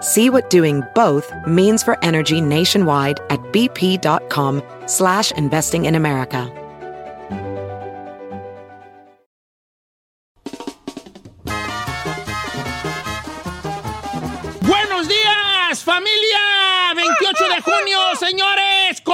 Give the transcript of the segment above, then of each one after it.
See what doing both means for energy nationwide at bp.com slash investing in America. Buenos días, familia. 28 de junio, señores,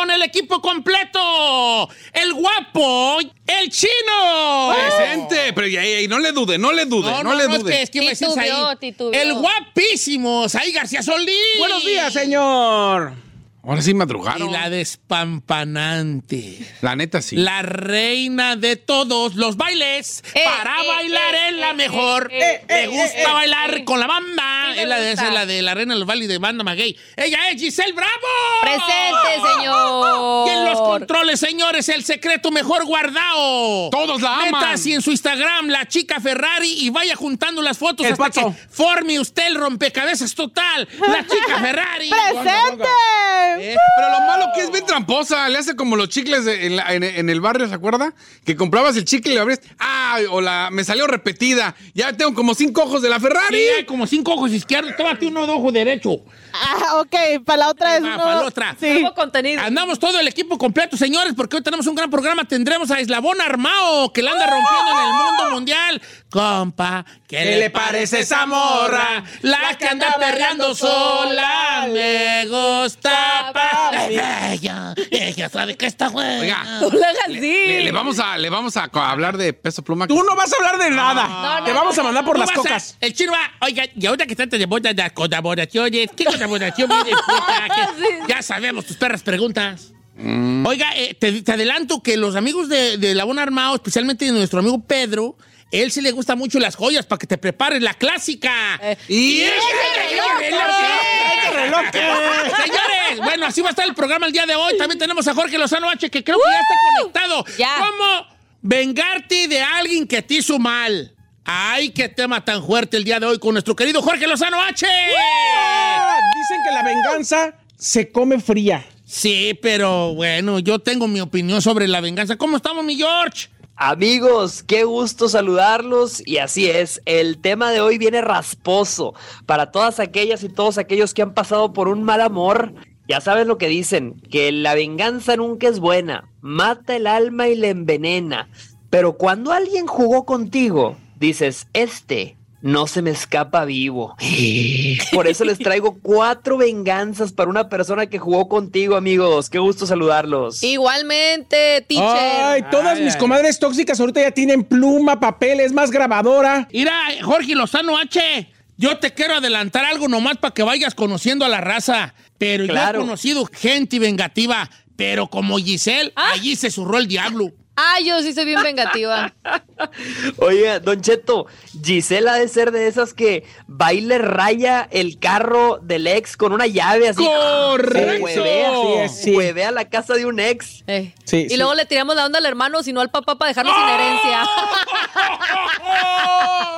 con el equipo completo. El guapo, el chino. Presente, pero y, y no le dude, no le dude, no, le es dude. que, es que me decís ahí. Titubeó, titubeó. El guapísimo, Saí García Solís. Buenos días, señor. Ahora sí madrugaron. Y la despampanante. La neta sí. La reina de todos los bailes. Eh, para eh, bailar eh, es la eh, mejor. eh, Le eh, gusta eh, bailar eh. con la banda. Me es la de, esa la de la reina de los bailes de banda maguey. Ella es Giselle Bravo. Presente, señor. Y en los controles, señores, el secreto mejor guardado. Todos la aman. Neta, si en su Instagram, la chica Ferrari, y vaya juntando las fotos El hasta pato. que forme usted el rompecabezas total. La chica Ferrari. ¡Presente! Eh, Pero lo malo que es bien tramposa, le hace como los chicles de- en, la- en- en el barrio, ¿se acuerda? Que comprabas el chicle y lo abrías. Ah, o la, me salió repetida. Ya tengo como cinco ojos de la Ferrari. Sí, hay como cinco ojos izquierdos. Tómate uno de ojo derecho. Ah, ok, para la otra es uno. para la otra. Sí. Nuevo contenido. Andamos todo el equipo completo, señores, porque hoy tenemos un gran programa. Tendremos a Eslabón Armao, que la anda rompiendo en el mundo mundial. Compa, ¿qué, le parece esa morra? La que anda perreando sola, me gusta. pa- Ella, ella sabe que está buena. Oiga, No le hagas así. le, le vamos a, le vamos a hablar de peso pluma. Tú no vas a hablar de nada. No, no, Te vamos a mandar por las a- cocas. el chino va, oiga, y ahorita que trata de bodas de colaboraciones, ¿qué colaboración viene puta? ¿Qué- Ya sabemos tus perras preguntas. Oiga, eh, te, te adelanto que los amigos de, de Labón Armado, especialmente nuestro amigo Pedro, él sí le gusta mucho las joyas para que te prepares la clásica. y ese reloj, Señores, bueno, así va a estar el programa el día de hoy. También tenemos a Jorge Lozano H, que creo que ya está conectado. Ya. ¿Cómo vengarte de alguien que te hizo mal? Ay, qué tema tan fuerte el día de hoy con nuestro querido Jorge Lozano H. Dicen que la venganza se come fría. Sí, pero bueno, yo tengo mi opinión sobre la venganza. ¿Cómo estamos, mi George? Amigos, qué gusto saludarlos y así es, el tema de hoy viene rasposo para todas aquellas y todos aquellos que han pasado por un mal amor. Ya saben lo que dicen, que la venganza nunca es buena, mata el alma y la envenena. Pero cuando alguien jugó contigo, dices, este no se me escapa vivo. Por eso les traigo cuatro venganzas para una persona que jugó contigo, amigos. Qué gusto saludarlos. Igualmente, teacher. Ay, todas mis comadres tóxicas ahorita ya tienen pluma, papel, es más grabadora. Mira, Jorge Lozano H, yo te quiero adelantar algo nomás para que vayas conociendo a la raza. Pero yo Claro. he conocido gente vengativa, pero como Giselle, Ah. allí se zurró el diablo. Ah, yo sí soy bien vengativa. Oiga, Don Cheto, Gisela ha de ser de esas que baile raya el carro del ex con una llave así. ¡Correcto! Huevea, Sí, es, sí. huevea la casa de un ex. Eh. Sí, y sí. luego le tiramos la onda al hermano, sino al papá para dejarlo sin herencia.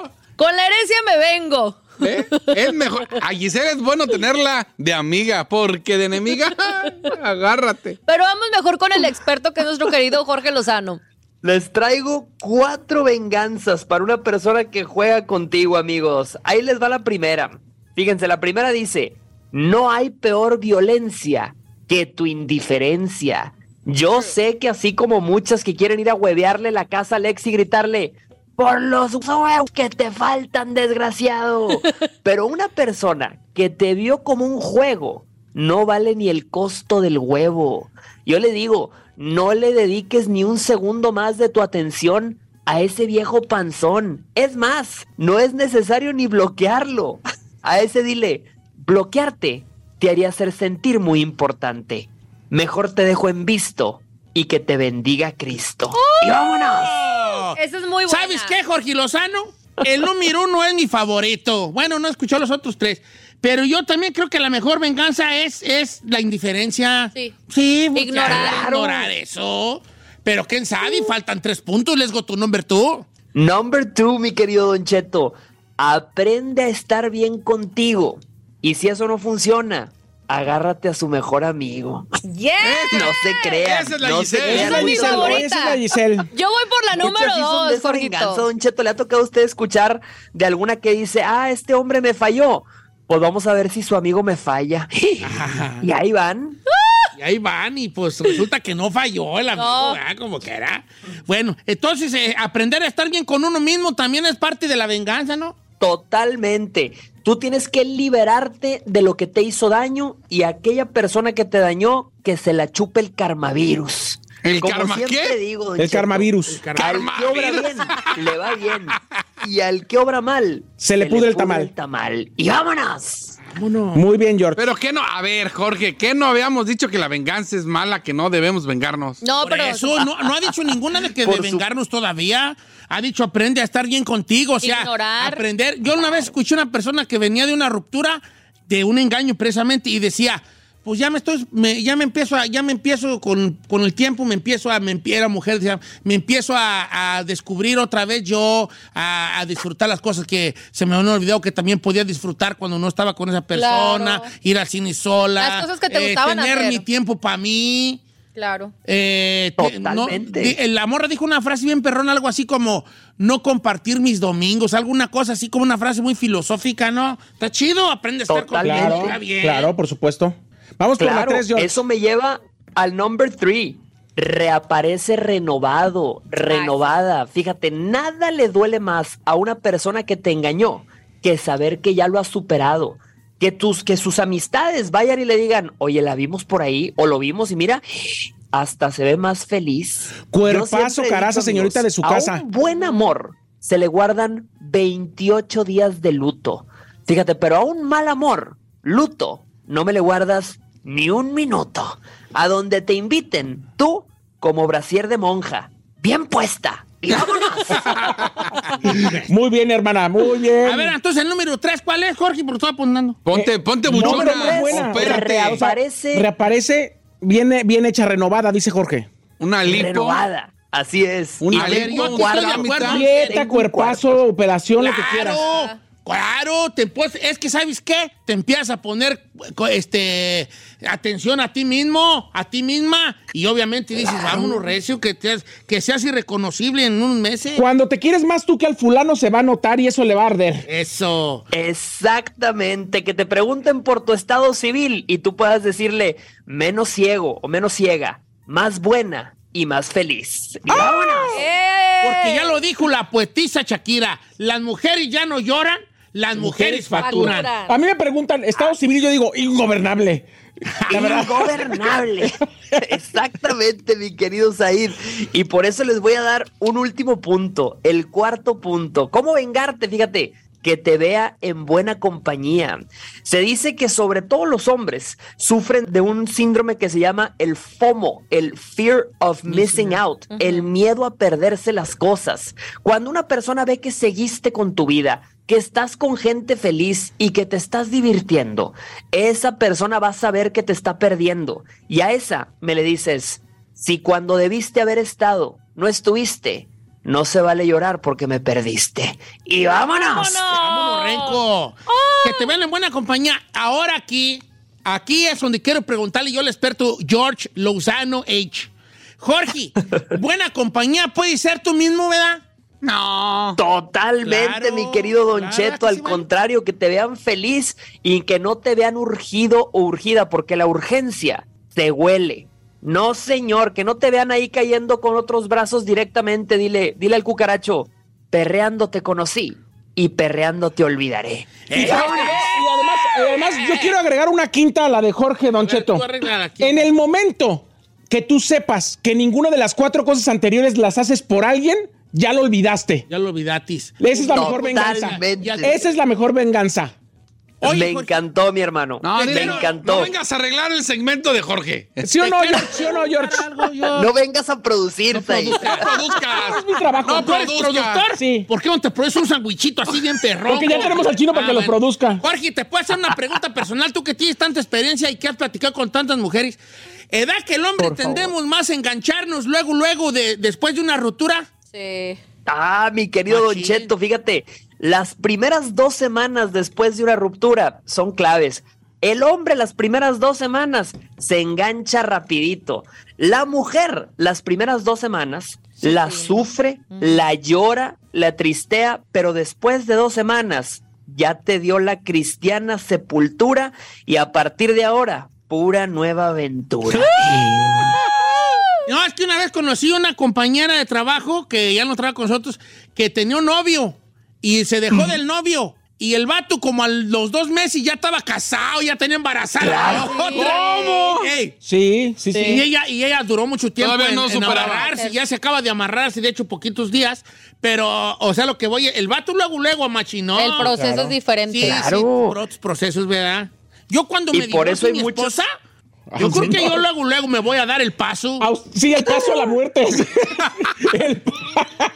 Con la herencia me vengo. ¿Eh? Es mejor. A Giselle es bueno tenerla de amiga, porque de enemiga, agárrate. Pero vamos mejor con el experto que es nuestro querido Jorge Lozano. Les traigo cuatro venganzas para una persona que juega contigo, amigos. Ahí les va la primera. Fíjense, la primera dice, no hay peor violencia que tu indiferencia. Yo sé que así como muchas que quieren ir a huevearle la casa al ex y gritarle, por los huevos que te faltan, desgraciado. Pero una persona que te vio como un juego no vale ni el costo del huevo. Yo le digo, no le dediques ni un segundo más de tu atención a ese viejo panzón. Es más, no es necesario ni bloquearlo. A ese dile, bloquearte te haría hacer sentir muy importante. Mejor te dejo en visto y que te bendiga Cristo. ¡Y vámonos! Esa es muy buena. ¿Sabes qué, Jorge Lozano? El número uno es mi favorito. Bueno, no escuchó los otros tres. Pero yo también creo que la mejor venganza es, es la indiferencia. Sí. Sí, pues, Ignorar. ignorar eso. Pero quién sabe, faltan tres puntos. Let's go to number two. Number two, mi querido Don Cheto. Aprende a estar bien contigo. Y si eso no funciona, agárrate a su mejor amigo. ¡Yeah! No se crean. Esa es la no Giselle. se crean. Esa es mi Giselle, favorita. esa es la Giselle. Yo voy por la número Muchas sí dos, venganza, Jorgito. Don Cheto. ¿Le ha tocado a usted escuchar de alguna que dice, ah, este hombre me falló? Pues vamos a ver si su amigo me falla. y ahí van. Y ahí van y pues resulta que no falló el amigo, No. ¿verdad? Como que era. Bueno, entonces eh, aprender a estar bien con uno mismo también es parte de la venganza, ¿no? Totalmente. Tú tienes que liberarte de lo que te hizo daño y aquella persona que te dañó, que se la chupe el karmavirus. ¿El Como karma siempre qué? digo, El Cheto, karmavirus. Al que obra bien, le va bien. Y al que obra mal, Se le pudre el tamal. el tamal. ¡Y vámonos! Vámonos. Muy bien, George. Pero que no, a ver, Jorge, que no habíamos dicho que la venganza es mala, que no debemos vengarnos. No, Por pero. eso no, no ha dicho ninguna de que de su- vengarnos todavía. Ha dicho aprende a estar bien contigo, o sea, Ignorar. aprender. Yo una vez escuché una persona que venía de una ruptura, de un engaño precisamente, y decía, pues ya me estoy, me- ya me empiezo a, ya me empiezo con, con el tiempo, me empiezo a, me empie- era mujer, me empiezo a, a descubrir otra vez yo, a, a disfrutar las cosas que se me habían olvidado que también podía disfrutar cuando no estaba con esa persona, Claro. ir al cine sola, Las cosas que te eh, gustaban tener hacer. mi tiempo para mí. Claro. Eh, te- no- Totalmente. di- eh, la morra dijo una frase bien perrona, algo así como no compartir mis domingos, alguna cosa así como una frase muy filosófica, ¿no? Está chido, aprende a estar con. Claro, Está bien. claro, por supuesto. Vamos por la Claro, 3, George. eso me lleva al number three. Reaparece renovado, renovada. Fíjate, nada le duele más a una persona que te engañó que saber que ya lo has superado. Que, tus, que sus amistades vayan y le digan, oye, la vimos por ahí, o lo vimos y mira, hasta se ve más feliz. Cuerpazo, caraza, señorita de su a casa. Un buen amor se le guardan 28 días de luto. Fíjate, pero a un mal amor, luto, no me le guardas ni un minuto. A donde te inviten, tú, como brasier de monja, bien puesta. Y vámonos. Muy bien, hermana, muy bien. A ver, entonces el número 3, ¿cuál es, Jorge? Porque estoy apuntando. Ponte, Eh, ponte no, buchona. Reaparece Reaparece, viene bien hecha, renovada, dice Jorge. Una lipo. renovada. Así es. Una lipo. Dieta, cuerpazo, operación, lo que quieras. Claro, claro, te puedes- es que ¿sabes qué? Te empiezas a poner este, atención a ti mismo, a ti misma, y obviamente dices, vámonos, recio, que, te- que seas irreconocible en unos meses. Cuando te quieres más tú que al fulano se va a notar y eso le va a arder. Eso. Exactamente, que te pregunten por tu estado civil y tú puedas decirle menos ciego o menos ciega, más buena y más feliz. Y vámonos. ¡Eh! Porque ya lo dijo la poetisa Shakira, las mujeres ya no lloran, las mujeres facturan. Facturan. A mí me preguntan, estado civil, yo digo, ingobernable. La verdad. Ingobernable. Exactamente, mi querido Said. Y por eso les voy a dar un último punto, el cuarto punto. ¿Cómo vengarte? Fíjate, que te vea en buena compañía. Se dice que sobre todo los hombres sufren de un síndrome que se llama el FOMO, el Fear of Missing Out, el miedo a perderse las cosas. Cuando una persona ve que seguiste con tu vida, que estás con gente feliz y que te estás divirtiendo, esa persona va a saber que te está perdiendo. Y a esa me le dices, si cuando debiste haber estado no estuviste, no se vale llorar porque me perdiste. Y vámonos. Vámonos, Renco. Que te vean en buena compañía. Ahora aquí, aquí es donde quiero preguntarle yo al experto George Lozano H. Jorge, buena compañía puede ser tú mismo, ¿verdad? No. Totalmente, Claro, mi querido Don claro Cheto. que Al sí, contrario, que te vean feliz y que no te vean urgido o urgida, porque la urgencia te huele. No, señor, que no te vean ahí cayendo con otros brazos directamente. Dile, dile al cucaracho, perreando te conocí y perreando te olvidaré. Eh, Y además, además, yo quiero agregar una quinta a la de Jorge Don A ver, Cheto. tú arregla la quinta. En el momento que tú sepas que ninguna de las cuatro cosas anteriores las haces por alguien, ya lo olvidaste. Ya lo olvidatis. Esa es la mejor venganza. Esa es la mejor venganza. Oye, me Jorge. encantó, mi hermano. No, me dile, no, encantó. No vengas a arreglar el segmento de Jorge. ¿Sí o no, ¿Te quiero George? ¿Sí o no, George? No vengas a producirte ahí. No produzcas. Es mi trabajo. No, ¿tú eres productor? Sí. ¿Por qué no te produces un sandwichito así bien perrón? Porque ya tenemos al chino para que lo produzca. Jorge, ¿te puedo hacer una pregunta personal? Tú que tienes tanta experiencia y que has platicado con tantas mujeres. ¿Edad que el hombre Por favor. tendemos más a engancharnos luego, luego, de, después de una ruptura? Sí. Ah, mi querido Don Machín. Cheto, fíjate, las primeras dos semanas después de una ruptura son claves. El hombre las primeras dos semanas se engancha rapidito. La mujer las primeras dos semanas la sufre, la llora, la tristea, pero después de dos semanas ya te dio la cristiana sepultura y a partir de ahora, pura nueva aventura. No, es que una vez conocí una compañera de trabajo que ya no trabaja con nosotros, que tenía un novio y se dejó del novio. Y el vato, como a los dos meses, ya estaba casado, ya tenía embarazada. otra. ¿Cómo? Ey, Sí, sí, sí. Y ella, y ella duró mucho tiempo Todavía en, no en amarrarse, ya se acaba de amarrarse, de hecho, poquitos días. Pero, o sea, lo que voy, el vato luego, luego amachinó. el proceso es diferente. Sí, Claro. sí, por otros procesos, ¿verdad? Yo cuando Y me por divorcio eso hay mi muchos- esposa, yo creo que yo luego, luego me voy a dar el paso. Sí, el paso a la muerte. el,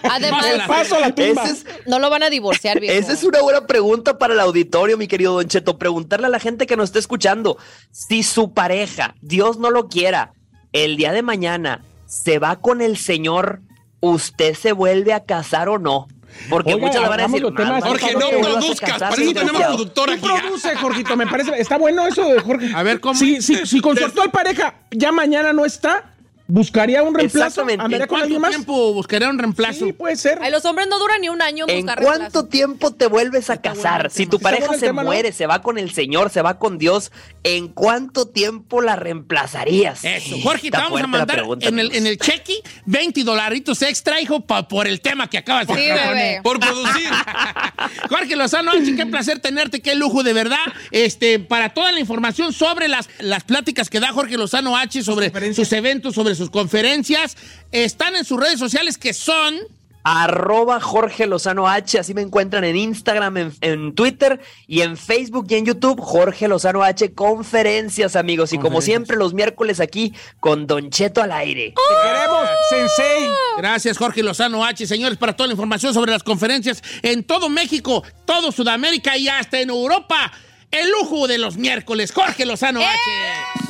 Además, el paso a la tumba. Ese es, no lo van a divorciar, viejo. Esa es una buena pregunta para el auditorio, mi querido Don Cheto. Preguntarle a la gente que nos está escuchando si su pareja, Dios no lo quiera, el día de mañana se va con el Señor, ¿usted se vuelve a casar o no? Porque Oiga, muchos le van a decir, hagamos los temas. "Mamá, Jorge, ¿cuándo no produzcas, para eso tenemos desgraciado?" productor Tú aquí. produce, Jorgito, me parece. Está bueno eso de Jorge. A ver, ¿cómo? Si, si, si con su actual pareja ya mañana no está, ¿buscaría un reemplazo? Exactamente. ¿Andaría ¿En cuánto más? tiempo buscaré un reemplazo? Sí, puede ser. Ay, los hombres no duran ni un año en ¿En buscar cuánto reemplazo. tiempo te vuelves a casar? Si tu pareja se tema, ¿no? muere, se va con el Señor, se va con Dios, ¿en cuánto tiempo la reemplazarías? Eso, Jorge, te vamos a mandar pregunta, en el, en el cheque 20 dolaritos extra, hijo, pa- por el tema que acabas de Sí, bebé. Por producir. Jorge Lozano, H, qué placer tenerte, qué lujo de verdad. Este, para toda la información sobre las, las pláticas que da Jorge Lozano H sobre sus eventos, sobre sus conferencias, están en sus redes sociales que son. Arroba Jorge Lozano H, así me encuentran en Instagram, en, en Twitter y en Facebook y en YouTube, Jorge Lozano H, conferencias amigos. Y como siempre los miércoles aquí con Don Cheto al aire. Te queremos, Sensei. Gracias, Jorge Lozano H. Señores, para toda la información sobre las conferencias en todo México, todo Sudamérica y hasta en Europa. El lujo de los miércoles, Jorge Lozano H.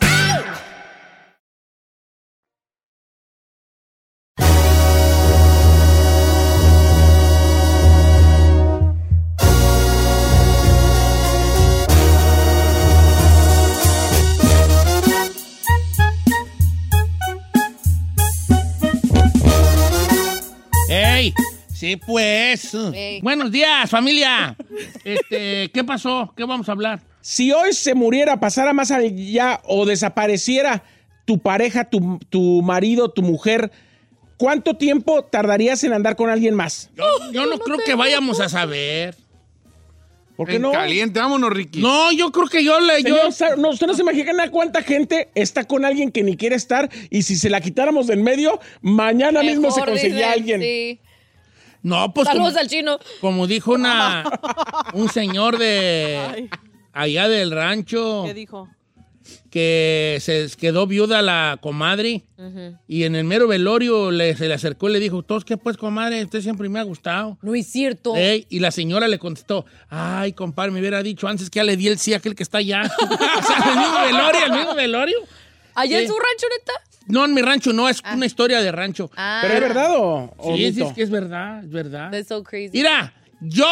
Sí, pues. Buenos días, familia. Este, ¿qué pasó? ¿Qué vamos a hablar? Si hoy se muriera, pasara más allá o desapareciera tu pareja, tu, tu marido, tu mujer, ¿cuánto tiempo tardarías en andar con alguien más? Yo, yo no creo que vayamos a saber. ¿Por qué En no? caliente, vámonos, Ricky. No, yo creo que yo le. Yo, no, usted no se imagina cuánta gente está con alguien que ni quiere estar y si se la quitáramos del medio, mañana mismo se conseguía alguien. Sí. No, pues. Saludos Como, al chino. como dijo una, un señor de. Allá del rancho. ¿Qué dijo? que se quedó viuda la comadre y en el mero velorio le, se le acercó y le dijo, ¿todos qué pues, comadre? Usted siempre me ha gustado. No es cierto. Ey, y la señora le contestó, ay, compadre, me hubiera dicho antes que ya le di el sí a aquel que está allá. o sea, el mismo velorio, el mismo velorio. ¿Allá en su rancho, neta? No, en mi rancho no, es una historia de rancho. Ah. ¿Pero es verdad o, o sí, mito? es que es verdad, es verdad. That's so crazy. Mira, yo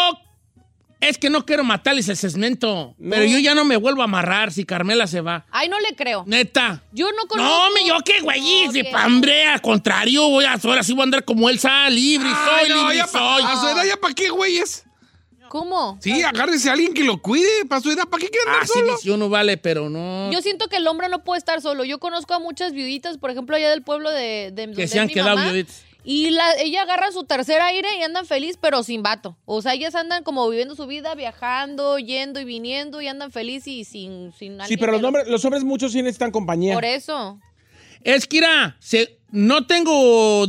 es que no quiero matarles el segmento, pero yo ya no me vuelvo a amarrar si Carmela se va. Ay, no le creo. Neta. Yo no conozco. No, me yo qué güey, No, si hambre, al contrario, voy a ahora sí voy a andar como Elsa, libre Ay, soy, no, libre ya pa- soy. A su edad, ¿ya para qué, güeyes? ¿Cómo? Sí, agárrese a alguien que lo cuide. Para su edad, ¿para qué quiere andar Ah, sí, solo? dice uno vale, pero no. Yo siento que el hombre no puede estar solo. Yo conozco a muchas viuditas, por ejemplo, allá del pueblo de, de que se han quedado mamá, viuditas. Y la, ella agarra su tercer aire y andan feliz, pero sin vato. O sea, ellas andan como viviendo su vida, viajando, yendo y viniendo, y andan feliz y sin, sin Sí, pero los hombres, los hombres muchos sí necesitan compañía. Por eso. Es que, mira, se, no tengo,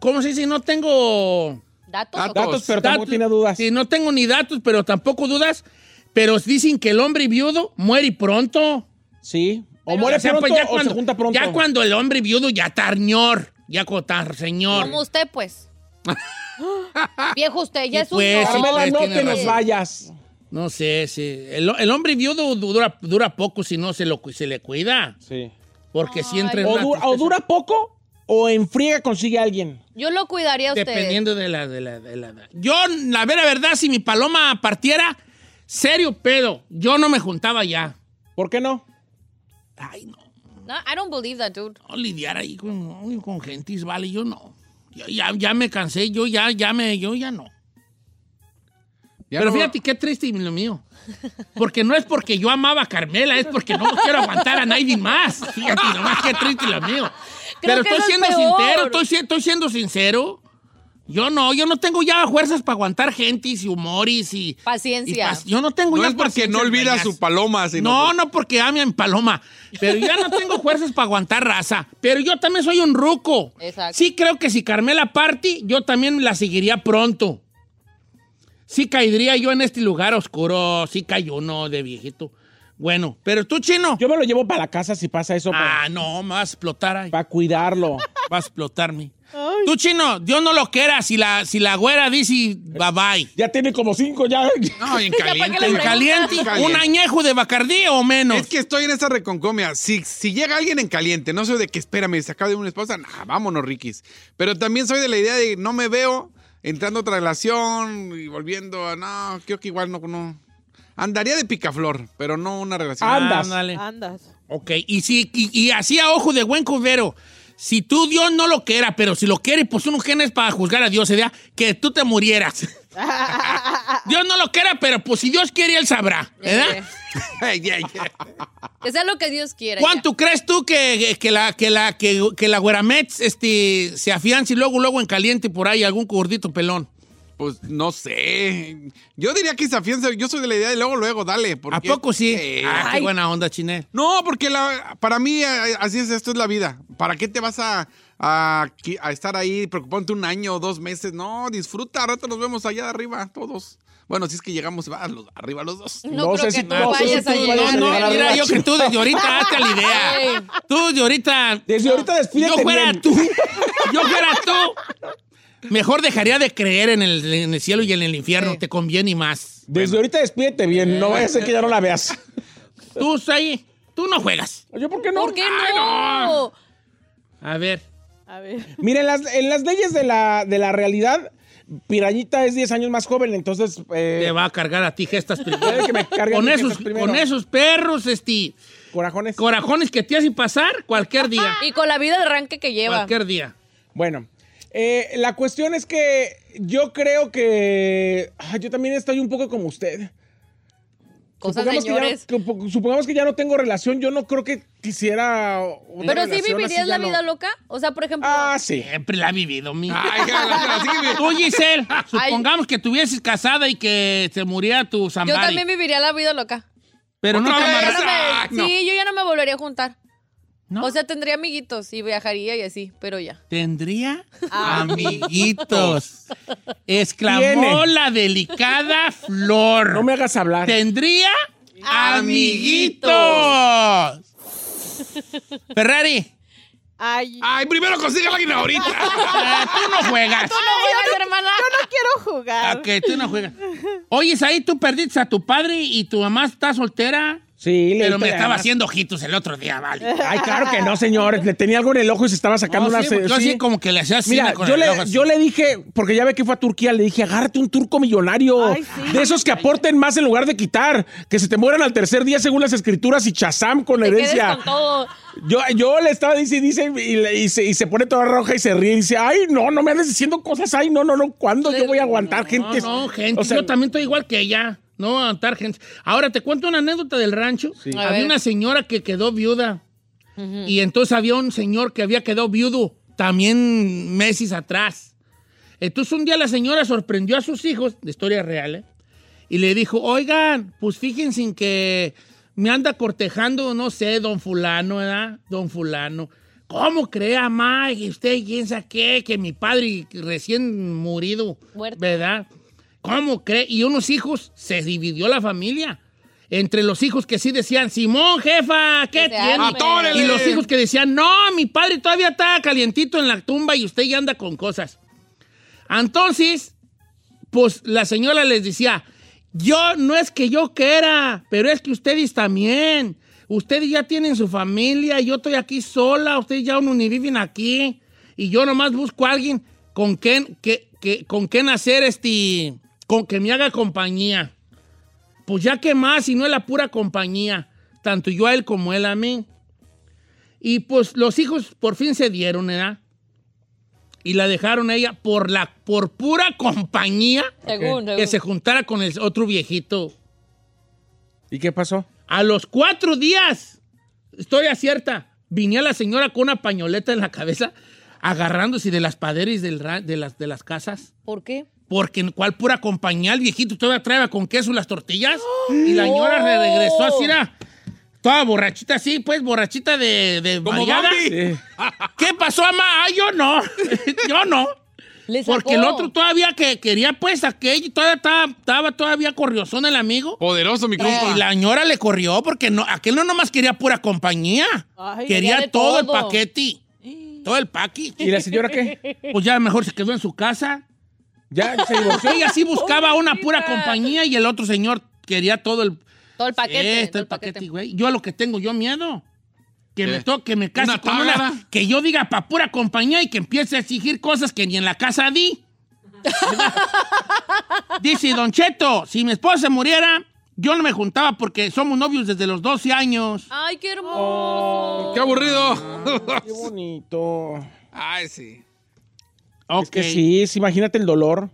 ¿cómo se dice? No tengo Datos. Datos. Datos, pero tampoco tiene dudas. Sí, no tengo ni datos, pero tampoco dudas. Pero dicen que el hombre viudo muere pronto. Sí. O Pero- muere O sea, pronto pues ya o cuando, se junta pronto. ya cuando el hombre viudo ya señor, ya cuando está señor. Como usted, pues. Viejo usted, ya es un pues. Carmela, pues, no tiene te nos vayas. No sé, sí. El, el hombre viudo dura, dura poco si no se, lo, se le cuida. Sí. Porque si entra en O, dura poco o en friega consigue a alguien. Yo lo cuidaría a usted. Dependiendo de la, de la, de la edad. Yo, la vera verdad, si mi paloma partiera, serio pedo, yo no me juntaba ya. ¿Por qué no? Ay, no. No, I don't believe that, dude. no lidiar ahí con, con gentis, vale, yo no. Yo ya, ya me cansé, yo ya, ya me, yo ya no. Ya Pero no- fíjate qué triste lo mío. Porque no es porque yo amaba a Carmela, es porque no quiero aguantar a nadie más. Fíjate nomás qué triste lo mío. Creo Pero que estoy es siendo sincero, estoy, estoy siendo sincero. Yo no, yo no tengo ya fuerzas para aguantar gentis y humores y... Paciencia. y yo no tengo No ya es porque paciencia no en olvida su paloma, sino No, por- no porque ame a mi paloma. Pero ya no tengo fuerzas para aguantar raza. Pero yo también soy un ruco. Exacto. Sí creo que si Carmela parte, yo también la seguiría pronto. Sí caería yo en este lugar oscuro. Sí cayó uno de viejito. Bueno, pero tú, chino. Yo me lo llevo para la casa si pasa eso. Ah, no, me vas a explotar ahí. Para cuidarlo. Vas a explotarme. Tú, chino, Dios no lo quiera. Si la, si la güera dice bye bye. Ya tiene como cinco ya. No, en ¿para qué caliente. ¿En caliente? Caliente. ¿Un añejo de Bacardí o menos? Es que estoy en esa reconcomia. Si, si llega alguien en caliente, no soy de que espérame, se acaba de una esposa, nah, vámonos, Rikis. Pero también soy de la idea de no me veo entrando a otra relación y volviendo a. No, creo que igual no. no. Andaría de picaflor, pero no una relación. Andas. Ándale. Andas. Ok, y, si, y, y así a ojo de buen cubero, si tú Dios no lo quiera, pero si lo quiere, pues unos genes para juzgar a Dios, sería que tú te murieras. Dios no lo quiera, pero pues si Dios quiere, Él sabrá, ¿verdad? Ay, ay, ay. Que sea lo que Dios quiera. ¿Cuánto crees tú que, que la, que la, que, que la güeramets este, se afiance y luego, luego en caliente por ahí algún gordito pelón? Pues no sé. Yo diría que se afianza. Yo soy de la idea de luego, luego, dale. ¿A poco sí? Eh, ah, qué buena onda, Chinel. No, porque la, para mí así es, esto es la vida. ¿Para qué te vas a, a, qui- a estar ahí preocupándote un año o dos meses? No, disfruta, rato nos vemos allá arriba, todos. Bueno, si es que llegamos va, los- arriba los dos. No, No creo sé que si- tú no vayas a llegar. No, mira, arriba, yo que tú desde ahorita hazte la idea. Tú desde ahorita Desde ahorita despídete yo fuera bien. tú, yo fuera tú, mejor dejaría de creer en el, en el cielo y en el infierno, Sí. te conviene más. Desde ahorita despídete bien. No vaya a ser que ya no la veas. Tú, ahí, tú no juegas. Yo, ¿por qué no? ¿Por qué no? A ver, A ver. En las, en las leyes de la, de la realidad, Pirañita es 10 años más joven, entonces... eh, te va a cargar a ti gestas primero. que me Con esos, primero. con esos perros, este, Corajones. corajones que te hacen pasar cualquier día. Y con la vida de arranque que lleva. Cualquier día. Bueno, Eh, la cuestión es que yo creo que yo también estoy un poco como usted. Cosas supongamos, que ya, que supongamos que ya no tengo relación, yo no creo que quisiera una Pero sí vivirías la no. vida loca. O sea, por ejemplo. Ah, sí. Siempre la ha vivido, mi. Tú, Giselle, supongamos que estuvieses casada y que se muriera tu yo Zambari. también viviría la vida loca. Pero no te. Yo no. Sí, yo ya no me volvería a juntar. ¿No? O sea, tendría amiguitos y viajaría y así, pero ya. Tendría Ah. amiguitos. Exclamó Tiene. la delicada Flor. No me hagas hablar. Tendría amiguitos. Ferrari, Ay, Ay, primero consigue alguien ahorita. ah, tú no juegas. Oigan, hermana. yo no quiero jugar. Ok, tú no juegas. Oye, ahí tú perdiste a tu padre y tu mamá está soltera. Sí, le Pero me además- estaba haciendo ojitos el otro día, vale. Ay, claro que no, señor. Le tenía algo en el ojo y se estaba sacando No, una... sí, yo sí. sí como que le hacía así Mira, con yo el le, ojo así. yo le dije, porque ya ve que fue a Turquía, le dije, agárrate un turco millonario. Ay, sí. De esos que aporten más en lugar de quitar. Que se te mueran al tercer día según las escrituras y chazam con Te herencia. con todo. Yo, yo le estaba diciendo, dice, y, le- y se, y se pone toda roja y se ríe y dice, ay, no, no me andes diciendo cosas, ay, no, no, no, ¿cuándo yo voy a aguantar gente? No, no, gente, O sea, yo también estoy igual que ella. No aguantar gente. Ahora te cuento una anécdota del rancho. Había ver. una señora que quedó viuda. Y entonces había un señor que había quedado viudo también meses atrás. Entonces un día la señora sorprendió a sus hijos, de historia real, ¿eh? y le dijo, oigan, pues fíjense en que me anda cortejando, no sé, don fulano, ¿verdad? Don fulano. ¿Cómo cree, mamá? Y usted piensa qué? Que mi padre recién murido, Muerto. ¿verdad? ¿Cómo cree? Y unos hijos, se dividió la familia. Entre los hijos que sí decían, Simón, jefa, ¿qué tiene? Y los hijos que decían, no, mi padre todavía está calientito en la tumba y usted ya anda con cosas. Entonces, pues la señora les decía, yo no es que yo quiera, pero es que ustedes también. Ustedes ya tienen su familia, yo estoy aquí sola, ustedes ya no ni viven aquí. Y yo nomás busco a alguien con quien, que, que- con quien hacer este, con que me haga compañía. Pues ya que más, si no es la pura compañía, tanto yo a él como él a mí. Y pues los hijos por fin se dieron, ¿verdad? Y la dejaron a ella por, la, por pura compañía Según, que según. se juntara con el otro viejito. ¿Y qué pasó? A los cuatro días, historia cierta, venía la señora con una pañoleta en la cabeza agarrándose de las paderes del ra- de, las, de las casas. ¿Por qué? Porque en cuál pura compañía el viejito todavía traía con queso las tortillas. Y la señora re- regresó así, era toda borrachita así, pues borrachita de, de Como mareada. Bambi. Sí. ¿Qué pasó, mamá? Ay, yo no. yo no. Porque el otro todavía que quería, pues, aquello, todavía estaba, estaba todavía corriozón el amigo. Poderoso, mi compa. Y la señora le corrió porque no, aquel no nomás quería pura compañía. Ay, quería todo, el paquete. Todo el paquete. ¿Y la señora qué? Pues ya mejor se quedó en su casa. ¿Ya se divorció? Ella sí buscaba una pura compañía y el otro señor quería todo el, Todo el paquete. Esto, todo el paquete, güey. Yo a lo que tengo yo miedo. Que ¿Qué? me toque, que me case ¿Una con una, que yo diga pa' pura compañía y que empiece a exigir cosas que ni en la casa di. Dice Don Cheto, si mi esposa se muriera, yo no me juntaba porque somos novios desde los 12 años. Ay, qué hermoso. ¡Qué aburrido! Qué bonito. Ay, sí. Ok. Es que sí, imagínate el dolor.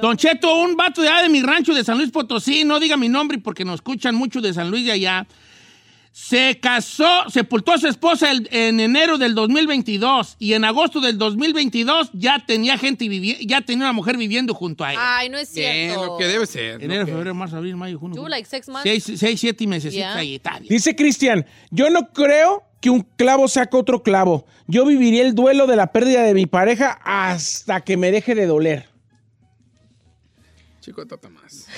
Don Cheto, un vato de allá de mi rancho de San Luis Potosí, no diga mi nombre porque nos escuchan mucho de San Luis de allá. Se casó, sepultó a su esposa el- en enero del 2022 y en agosto del 2022 ya tenía gente ya tenía una mujer viviendo junto a él. Ay, no es Bien, cierto. lo que debe ser. Enero, que- febrero, marzo, abril, mayo, junio. Julio. like six months? Seis, seis, siete meses. Yeah. ahí está bien. Dice Cristian, yo no creo que un clavo saque otro clavo. Yo viviría el duelo de la pérdida de mi pareja hasta que me deje de doler. Chico, tota más.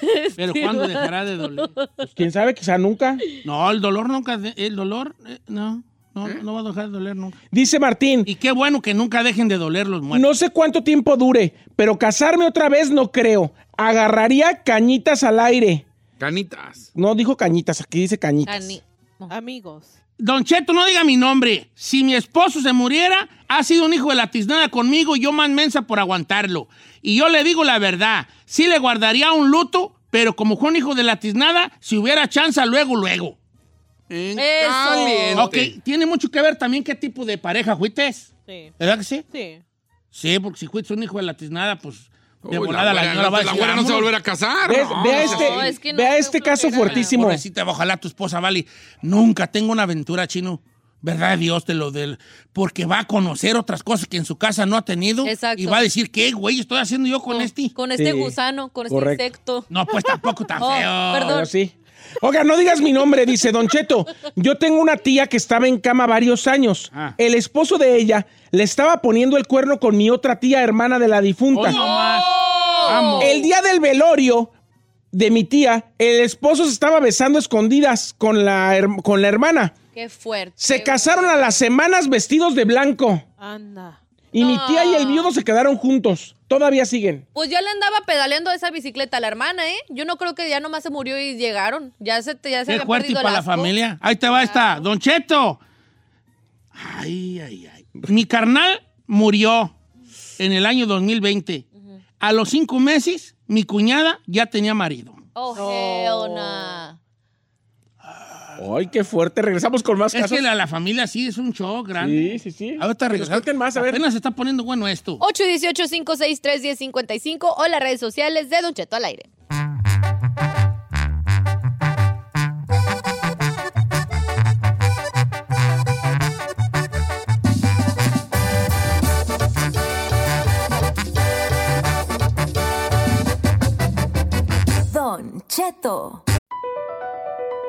Pero ¿cuándo dejará de doler? Pues, quién sabe, quizá nunca. No, el dolor nunca, el dolor, eh, no, no, no va a dejar de doler nunca. Dice Martín, Y qué bueno que nunca dejen de doler los muertos. no sé cuánto tiempo dure, pero casarme otra vez no creo. Agarraría cañitas al aire. Canitas. No dijo cañitas, aquí dice cañitas. Amigos. Don Cheto, no diga mi nombre. Si mi esposo se muriera, ha sido un hijo de la tiznada conmigo y yo más mensa por aguantarlo. Y yo le digo la verdad, sí le guardaría un luto, pero como fue un hijo de la tiznada, si hubiera chance, luego, luego. Eso. Ok, tiene mucho que ver también qué tipo de pareja fuites. Sí. ¿Verdad que sí? Sí. Sí, porque si fuiste un hijo de la tiznada, pues de Uy, volada la, señora va a la decir, no se va a volver a casar. ¿Ves? No, vea no, este, no, es que no veo este caso fuertísimo. Pobrecita, ojalá tu esposa, Vali, nunca tenga una aventura, chino. ¿Verdad, Dios te lo del? Porque va a conocer otras cosas que en su casa no ha tenido. Exacto. Y va a decir, ¿qué, güey, estoy haciendo yo con este? Con este Sí. gusano, con este Correcto. insecto. No, pues tampoco tan Oh, feo. perdón. Pero sí. Oiga, no digas mi nombre, dice Don Cheto. Yo tengo una tía que estaba en cama varios años. Ah. El esposo de ella le estaba poniendo el cuerno con mi otra tía hermana de la difunta. Nomás. Vamos. El día del velorio de mi tía, el esposo se estaba besando a escondidas con la, con la hermana. Qué fuerte. Se casaron a las semanas vestidos de blanco. Anda. Y mi tía y el viudo se quedaron juntos. Todavía siguen. Pues ya le andaba pedaleando esa bicicleta a la hermana, ¿eh? Yo no creo que ya nomás se murió y llegaron. Ya se, ya se Qué había fuerte para la familia. Ahí te va esta. Don Cheto. Ay, ay, ay. Mi carnal murió en el año 2020. A los cinco meses, mi cuñada ya tenía marido. Oh, hell nah. Ay, qué fuerte. Regresamos con más Es casos. que la, la familia sí es un show grande. Sí, sí, sí. Ahorita regresamos. más, a ver. Apenas se está poniendo bueno esto. 818-563-1055 o las redes sociales de Don Cheto al aire. Don Cheto.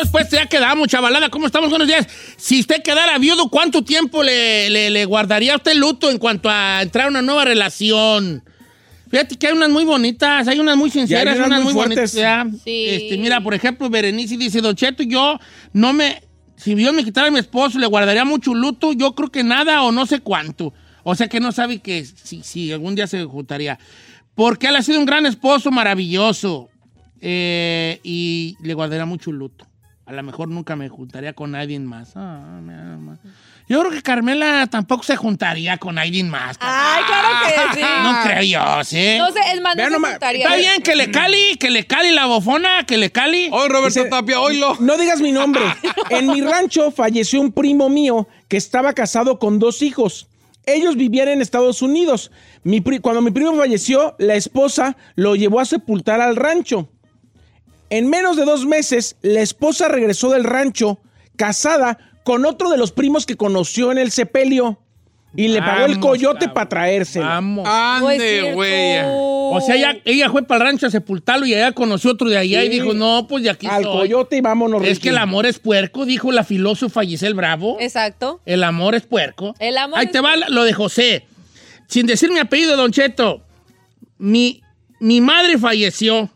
Entonces pues ya quedamos, chavalada. ¿Cómo estamos? Buenos días. Si usted quedara viudo, ¿cuánto tiempo le, le- le guardaría a usted luto en cuanto a entrar a una nueva relación? Fíjate que hay unas muy bonitas, hay unas muy sinceras, unas unas muy muy, fuertes. bonitas. Sí. Este, mira, por ejemplo, Berenice dice, Don Cheto, yo no me... Si Dios me quitara a mi esposo, le guardaría mucho luto, yo creo que nada o no sé cuánto. O sea que no sabe que si, si algún día se juntaría. Porque él ha sido un gran esposo, maravilloso. Eh, y le guardaría mucho luto. A lo mejor nunca me juntaría con alguien más. Ah. Yo creo que Carmela tampoco se juntaría con alguien más. Ay, claro que sí. No creo yo, ¿sí? No sé, es más, no Vean se nomás, juntaría. Está bien que le cali, que le cali la bofona, que le cali. Hoy Roberto Dice- Tapia, oílo. No digas mi nombre. En mi rancho falleció un primo mío que estaba casado con dos hijos. Ellos vivían en Estados Unidos. Mi pri- cuando mi primo falleció, la esposa lo llevó a sepultar al rancho. En menos de dos meses, la esposa regresó del rancho casada con otro de los primos que conoció en el sepelio. Y le pagó el coyote para traérselo. Vamos. No es Ande, güey. O sea, ella, ella fue para el rancho a sepultarlo y allá conoció otro de allá y dijo, no, pues de aquí Al soy. coyote y vámonos. Es Ricky. que el amor es puerco, dijo la filósofa Giselle Bravo. Exacto. El amor es puerco. El amor Ahí es te va lo de José. Sin decir mi apellido, Don Cheto. Mi, mi madre falleció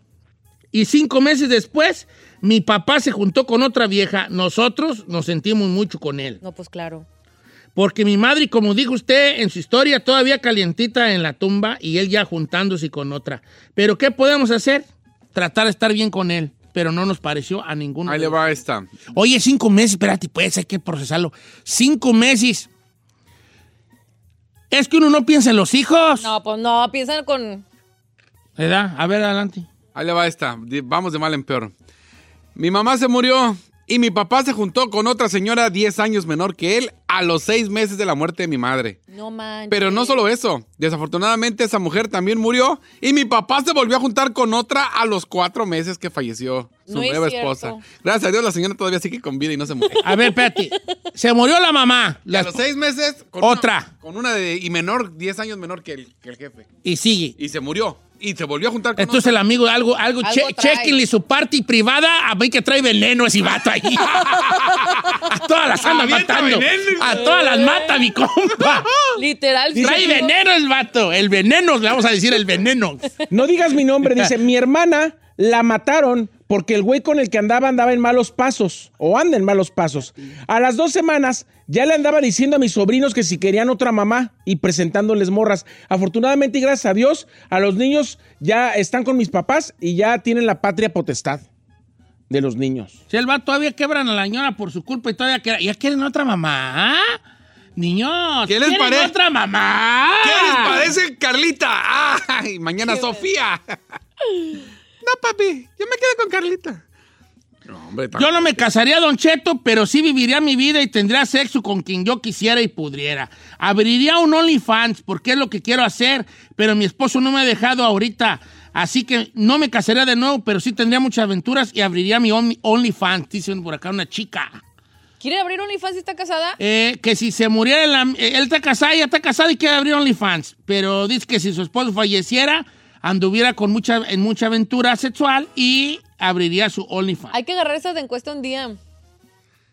y cinco meses después mi papá se juntó con otra vieja. Nosotros nos sentimos mucho con él. No, pues claro. Porque mi madre, como dijo usted en su historia, todavía calientita en la tumba y él ya juntándose con otra. Pero ¿qué podemos hacer? Tratar de estar bien con él. Pero no nos pareció a ninguno. Ahí le va esta. Oye, cinco meses, espérate, pues hay que procesarlo. Cinco meses. Es que uno no piensa en los hijos. No, pues no, piensan con. ¿Verdad? A ver, adelante. Ahí le va esta. Vamos de mal en peor. Mi mamá se murió y mi papá se juntó con otra señora 10 años menor que él a los 6 meses de la muerte de mi madre. No manches. Pero no solo eso. Desafortunadamente esa mujer también murió y mi papá se volvió a juntar con otra a los 4 meses que falleció su No nueva esposa. Gracias a Dios la señora todavía sigue con vida y no se murió. A ver, espérate. Se murió la mamá. Y a los 6 meses con Otra. Una, con una de y menor, 10 años menor que el, que el jefe. Y sigue. Y se murió. Y se volvió a juntar con Entonces otra. el amigo, algo, algo, Algo che- trae. chequenle su parte privada, a mí que trae veneno ese vato ahí. a todas las anda Avienta matando. veneno. A todas las mata, mi compa. Literal. Trae sí. veneno el vato. El veneno, le vamos a decir el veneno. No digas mi nombre, dice, mi hermana la mataron porque el güey con el que andaba andaba en malos pasos, o anda en malos pasos. A las dos semanas ya le andaba diciendo a mis sobrinos que si querían otra mamá y presentándoles morras. Afortunadamente y gracias a Dios, a los niños ya están con mis papás y ya tienen la patria potestad de los niños. Si el vato todavía quebran a la señora por su culpa y todavía que- ya quieren otra mamá. Niños, ¿Qué les ¿quieren parece? otra mamá? ¿Qué les parece, Carlita? ¡Ay! Mañana Sofía. no, papi, yo me quedo con Carlita. No, hombre, Yo no me casaría, Don Cheto, pero sí viviría mi vida y tendría sexo con quien yo quisiera y pudiera. Abriría un OnlyFans porque es lo que quiero hacer, pero mi esposo no me ha dejado ahorita. Así que no me casaría de nuevo, pero sí tendría muchas aventuras y abriría mi Only- OnlyFans, dicen por acá una chica. ¿Quiere abrir OnlyFans y está casada? Eh, que si se muriera, la- eh, él está casado, ella está casada y quiere abrir OnlyFans. Pero dice que si su esposo falleciera, anduviera con mucha, en mucha aventura sexual y abriría su OnlyFans. Hay que agarrar esa de encuesta un día.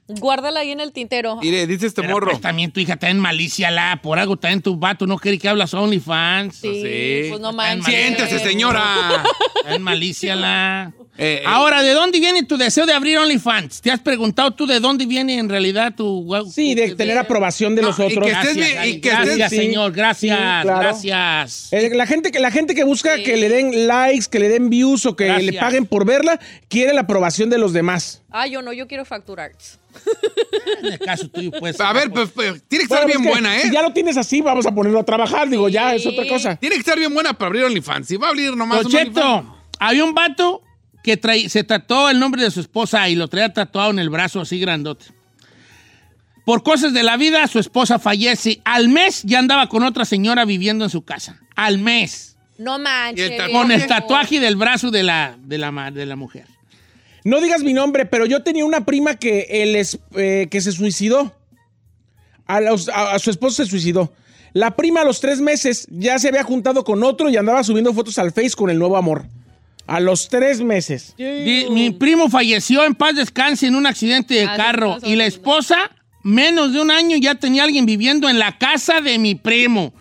Guárdala ahí en el tintero. Mire, dice este Pero, morro. pues, también tu hija está en malicia, la. Por algo también tu vato no quiere que hablas OnlyFans. Sí, Sí. pues no Está en manches. Siéntese, señora. Está en malicia, la. Eh, eh, Ahora, ¿de dónde viene tu deseo de abrir OnlyFans? ¿Te has preguntado tú de dónde viene en realidad tu... Sí, de tener aprobación de No, los y otros. que estés Gracias, bien- y ay, que gracias, estés- sí, señor. Gracias, sí, claro. gracias. Eh, la, gente que, la gente que busca que le den likes, que le den views o que Gracias. le paguen por verla, quiere la aprobación de los demás. Ah, yo no, yo quiero facturar. En el caso tuyo, pues... a ver, pues, pues, tiene que estar bien es que buena, ¿eh? Si ya lo tienes así, vamos a ponerlo a trabajar. Digo, ya es otra cosa. Tiene que estar bien buena para abrir OnlyFans. Si va a abrir nomás Don un OnlyFans. Cheto, había un vato que traí- se tatuó el nombre de su esposa y lo traía tatuado en el brazo así grandote. Por cosas de la vida, su esposa fallece. Al mes ya andaba con otra señora viviendo en su casa. Al mes. No manches. ¿Y el? Con el tatuaje del brazo de la, de la, de la mujer. No digas mi nombre, pero yo tenía una prima que, es, eh, que se suicidó. A, los- a- a su esposo se suicidó. La prima a los tres meses ya se había juntado con otro y andaba subiendo fotos al Face con el nuevo amor. A los tres meses. Di- Mi primo falleció en paz descanse en un accidente de Ah, sí, carro sí, y la sí. esposa, menos de un año, ya tenía alguien viviendo en la casa de mi primo.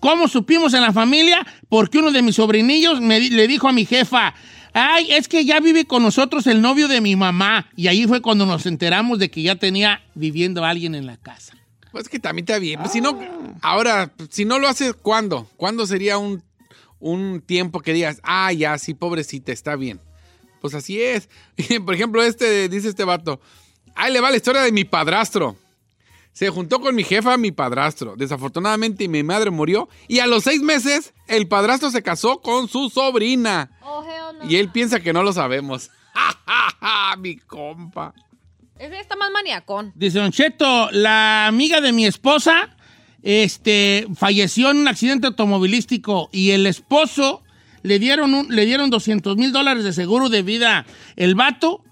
¿Cómo supimos en la familia? Porque uno de mis sobrinillos me di- le dijo a mi jefa, ay, es que ya vive con nosotros el novio de mi mamá. Y ahí fue cuando nos enteramos de que ya tenía viviendo alguien en la casa. Pues que también está bien. Pues si no, ahora, si no lo haces, ¿cuándo? ¿Cuándo sería un, un tiempo que digas, ah, ya, sí, pobrecita, está bien? Pues así es. Por ejemplo, este, dice este vato, ahí le va la historia de mi padrastro. Se juntó con mi jefa, mi padrastro. Desafortunadamente, mi madre murió. Y a los seis meses, el padrastro se casó con su sobrina. Oh, hell no. Y él piensa que no lo sabemos. ¡Ja, ja, ja! Mi compa. Ese está más maniacón. Dice Don Cheto, la amiga de mi esposa este, falleció en un accidente automovilístico y el esposo le dieron, un- le dieron 200 mil dólares de seguro de vida. El vato,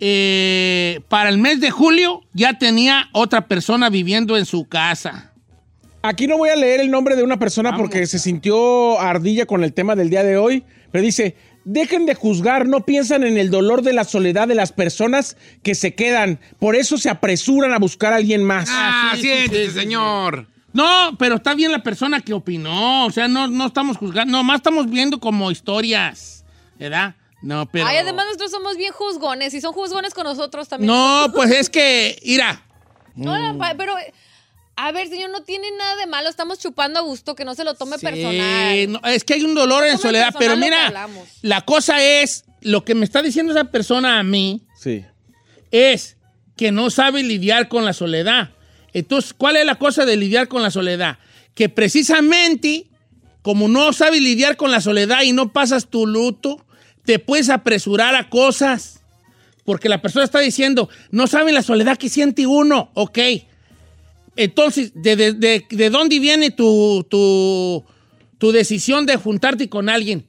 eh, para el mes de julio, ya tenía otra persona viviendo en su casa. Aquí no voy a leer el nombre de una persona Vamos. porque se sintió ardilla con el tema del día de hoy, pero dice, dejen de juzgar, no piensan en el dolor de la soledad de las personas que se quedan, por eso se apresuran a buscar a alguien más. Ah, sí, sí, siéntese, sí, sí. señor. No, pero está bien la persona que opinó. O sea, no, no estamos juzgando, nomás estamos viendo como historias, ¿verdad? No, pero... Ay, además nosotros somos bien juzgones y son juzgones con nosotros también. No, pues es que, mira, No, pero, a ver, señor, no tiene nada de malo. Estamos chupando a gusto, que no se lo tome Sí, personal. no, es que hay un dolor en soledad, pero mira, hablamos. la cosa es, lo que me está diciendo esa persona a mí Sí. es que no sabe lidiar con la soledad. Entonces, ¿cuál es la cosa de lidiar con la soledad? Que precisamente, como no sabes lidiar con la soledad y no pasas tu luto, te puedes apresurar a cosas. Porque la persona está diciendo, no saben la soledad que siente uno. Ok. Entonces, ¿de, de- de- de dónde viene tu, tu, tu decisión de juntarte con alguien?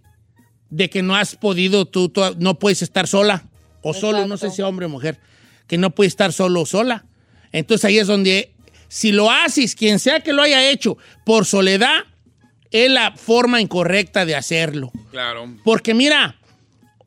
De que no has podido, tú, tú no puedes estar sola o solo, no sé si hombre o mujer, que no puedes estar solo o sola. Entonces ahí es donde, si lo haces, quien sea que lo haya hecho por soledad, es la forma incorrecta de hacerlo. Claro. Porque mira,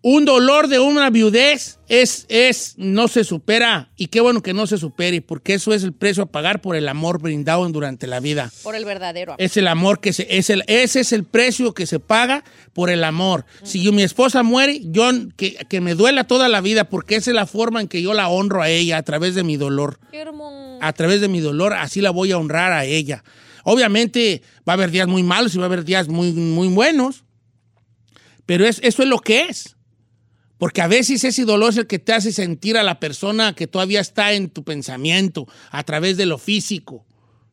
un dolor de una viudez es, es, no se supera. Y qué bueno que no se supere, porque eso es el precio a pagar por el amor brindado durante la vida. Por el verdadero amor. Es el amor que se, es el, ese es el precio que se paga por el amor. Si yo- mi esposa muere, yo que, que me duela toda la vida, porque esa es la forma en que yo la honro a ella a través de mi dolor. Qué hermoso. A través de mi dolor, así la voy a honrar a ella. Obviamente va a haber días muy malos y va a haber días muy, muy buenos, pero es, eso es lo que es. Porque a veces ese dolor es el que te hace sentir a la persona que todavía está en tu pensamiento, a través de lo físico.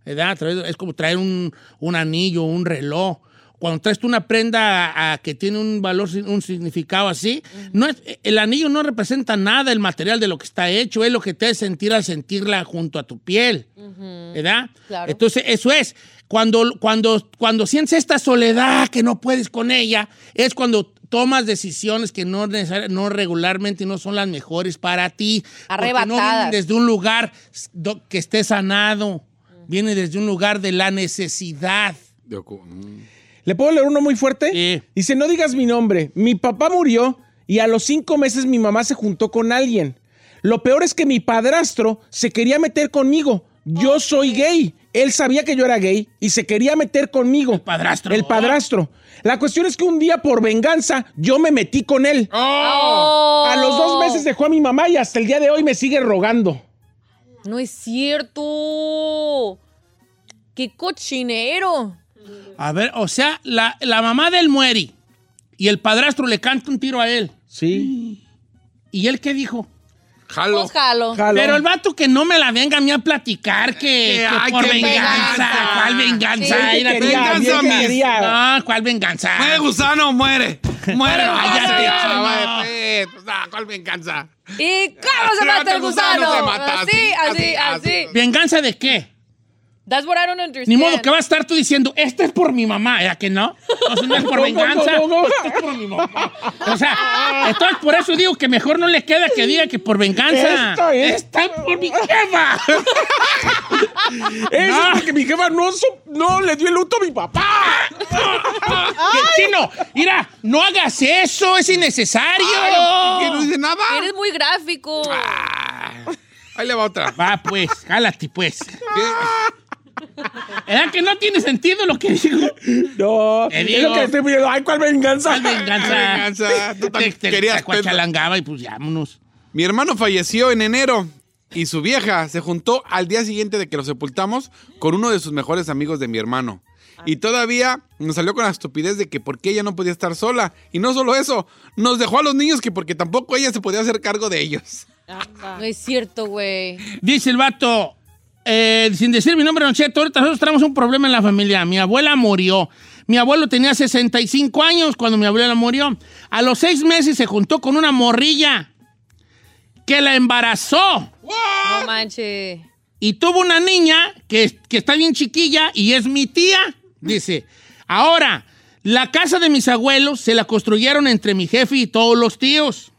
¿verdad? Es como traer un, un anillo, un reloj. Cuando traes tú una prenda a- a que tiene un valor, un significado así, no es, el anillo no representa nada el material de lo que está hecho, es lo que te hace sentir al sentirla junto a tu piel. ¿Verdad? Claro. Entonces, eso es. Cuando, cuando, cuando sientes esta soledad que no puedes con ella, es cuando tomas decisiones que no, no regularmente no son las mejores para ti. Porque no vienen Arrebatadas. desde un lugar que esté sanado. Viene desde un lugar de la necesidad. Mm. ¿Le puedo leer uno muy fuerte? Dice, no digas mi nombre. Mi papá murió y a los cinco meses mi mamá se juntó con alguien. Lo peor es que mi padrastro se quería meter conmigo. Yo soy gay. Él sabía que yo era gay y se quería meter conmigo. El padrastro. El padrastro. La cuestión es que un día por venganza yo me metí con él. Oh. A los dos meses dejó a mi mamá y hasta el día de hoy me sigue rogando. No es cierto. ¡Qué cochinero! A ver, o sea, la, la mamá del muere y el padrastro le canta un tiro a él. Sí. ¿Y él qué dijo? Jalo. Pues jalo. Pero el vato que no me la venga a mí a platicar que, que ay, por venganza. ¿Cuál venganza? Sí, venganza, quería. No, ¿cuál venganza? Muere gusano, muere. Muere. Vaya, pues, ah, ¿Cuál venganza? ¿Y cómo se mata el gusano? se mata, así, así, así, así, así. ¿Venganza de qué? That's what I don't understand. Ni modo que va a estar tú diciendo, esto es por mi mamá, ¿ya que no? Entonces no es por No, no, venganza, no, no, no. esto es por mi mamá. O sea, entonces por eso digo que mejor no le queda que diga que por venganza. Esta es- Está por mi jefa. Eso No. es porque mi jefa no, no le dio el luto a mi papá. Chino, mira, no hagas eso, es innecesario. Ay, que no dice nada. Eres muy gráfico. Ahí le va otra. Va, pues, jálate, pues. ¿Qué? ¿Verdad que no tiene sentido lo que digo? No, Te es digo. lo que estoy pidiendo. Ay, ¿cuál venganza? ¿Cuál venganza? venganza. Tú Te, te, querías te cuachalangaba y pues vámonos. Mi hermano falleció en enero y su vieja se juntó al día siguiente de que lo sepultamos con uno de sus mejores amigos de mi hermano. Y todavía nos salió con la estupidez de que por qué ella no podía estar sola. Y no solo eso, nos dejó a los niños que porque tampoco ella se podía hacer cargo de ellos. No es cierto, güey. Dice el vato, eh, sin decir mi nombre, Don Cheto, ahorita nosotros tenemos un problema en la familia. Mi abuela murió. Mi abuelo tenía 65 años cuando mi abuela murió. A los seis meses se juntó con una morrilla que la embarazó. No manches. Y tuvo una niña que, que está bien chiquilla y es mi tía. Dice, ahora, la casa de mis abuelos se la construyeron entre mi jefe y todos los tíos.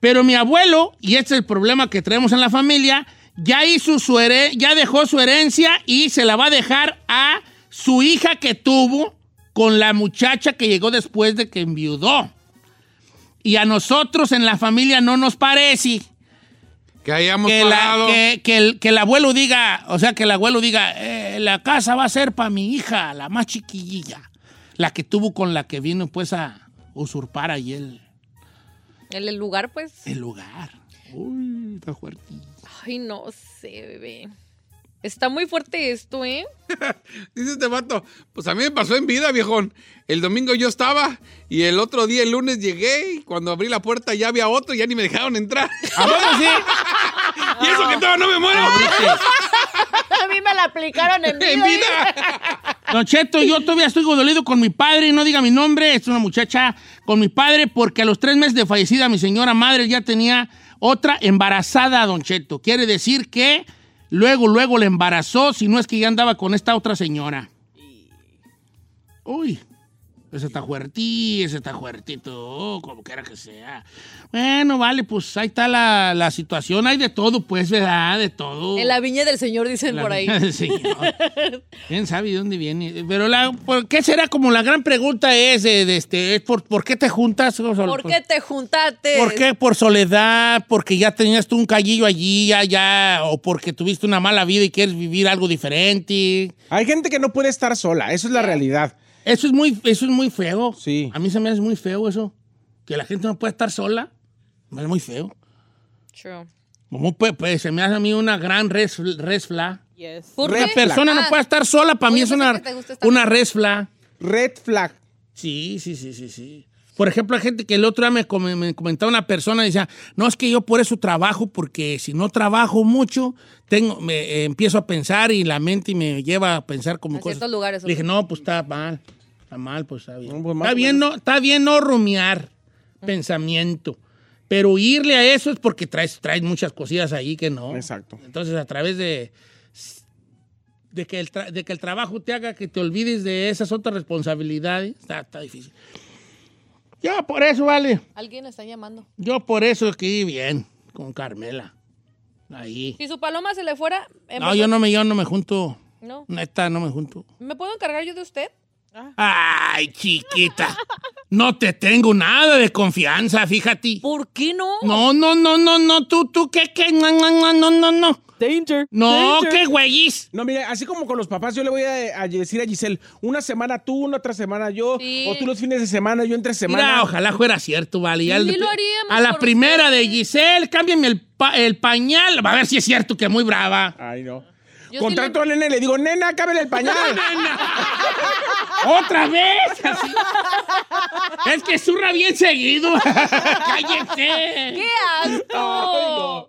Pero mi abuelo, y este es el problema que traemos en la familia, ya hizo su here- ya dejó su herencia y se la va a dejar a su hija que tuvo con la muchacha que llegó después de que enviudó. Y a nosotros en la familia no nos parece Que hayamos que, la- pagado. que- que el, que el abuelo diga, o sea, que el abuelo diga, "Eh, la casa va a ser para mi hija, la más chiquillilla, la que tuvo con la que vino pues a usurpar ahí el, En el lugar, pues. el lugar. Uy, está. Ay, no sé, bebé. Está muy fuerte esto, ¿eh? Dice este vato, pues a mí me pasó en vida, viejón. El domingo yo estaba y el otro día, el lunes, llegué y cuando abrí la puerta ya había otro y ya ni me dejaron entrar. ¿A poco sí? y eso que todavía no me muero. A mí me la aplicaron en vida. En vida. Don Cheto, yo todavía estoy dolido con mi padre, y no diga mi nombre, es una muchacha con mi padre, porque a los tres meses de fallecida mi señora madre ya tenía otra embarazada, Don Cheto. Quiere decir que luego, luego le embarazó, si no es que ya andaba con esta otra señora. Uy, ese está fuertito, ese está fuertito, oh, como quiera que sea. Bueno, vale, pues ahí está la, la situación, hay de todo, pues, ¿verdad? De todo. En la viña del señor, dicen La por ahí. del señor. ¿Quién sabe de dónde viene? Pero la, ¿por qué será como la gran pregunta es, de, de este, es por, ¿por qué te juntas? ¿Por qué te juntaste? ¿Por qué? ¿Por soledad? ¿Porque ya tenías tú un callillo allí, ya, ya? ¿O porque tuviste una mala vida y quieres vivir algo diferente? Hay gente que no puede estar sola, eso es la realidad. Eso es muy, eso es muy feo. Sí. A mí se me hace muy feo eso. Que la gente no puede estar sola. Me Es muy feo. True. Como pues, pues, se me hace a mí una gran res, res flag. Yes. ¿Por Una persona no Ah, puede estar sola, para mí es una, una res flag. Red flag. Sí, sí, sí, sí, sí. Por ejemplo, hay gente que el otro día me, com- me comentaba una persona y decía, no, es que yo por eso trabajo, porque si no trabajo mucho, tengo, me, eh, empiezo a pensar y la mente me lleva a pensar como A cosas. ciertos lugares, Le dije, no, pues está mal, está mal, pues está bien. No, pues, está, bien no, está bien no rumiar pensamiento, pero irle a eso es porque traes, traes muchas cosillas ahí que no. Exacto. Entonces, a través de, de, que el tra- de que el trabajo te haga que te olvides de esas otras responsabilidades, está, está difícil. Yo por eso, vale. Alguien está llamando. Yo por eso escribí bien con Carmela. Ahí. Si su paloma se le fuera, No, yo no me, yo no me junto. No. Neta, no me junto. ¿Me puedo encargar yo de usted? Ay, chiquita. No te tengo nada de confianza, fíjate. ¿Por qué no? No, no, no, no, no, tú, tú, ¿qué, qué? No, no, no, no, no, no. Danger. No, danger. qué güeyis. No, mire, así como con los papás, yo le voy a, a decir a Giselle, una semana tú, una otra semana yo, Sí. o tú los fines de semana, yo entre semana. Mira, ojalá fuera cierto, vale. Sí, le- lo haríamos a la primera de. Giselle, cámbiame el, pa- el pañal. A ver si es cierto que es muy brava. Ay, no. Yo Contrato a nena y le digo, nena, cámbiale el pañal. ¡Otra vez! Así. Es que zurra bien seguido. ¡Cállese! ¡Qué asco!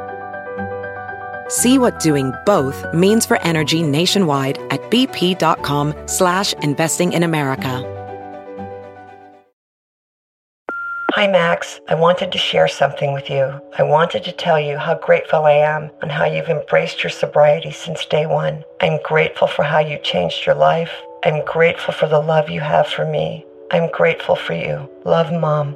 See what doing both means for energy nationwide at bp.com slash investing in America. Hi, Max. I wanted to share something with you. I wanted to tell you how grateful I am and how you've embraced your sobriety since day one. I'm grateful for how you changed your life. I'm grateful for the love you have for me. I'm grateful for you. Love, Mom.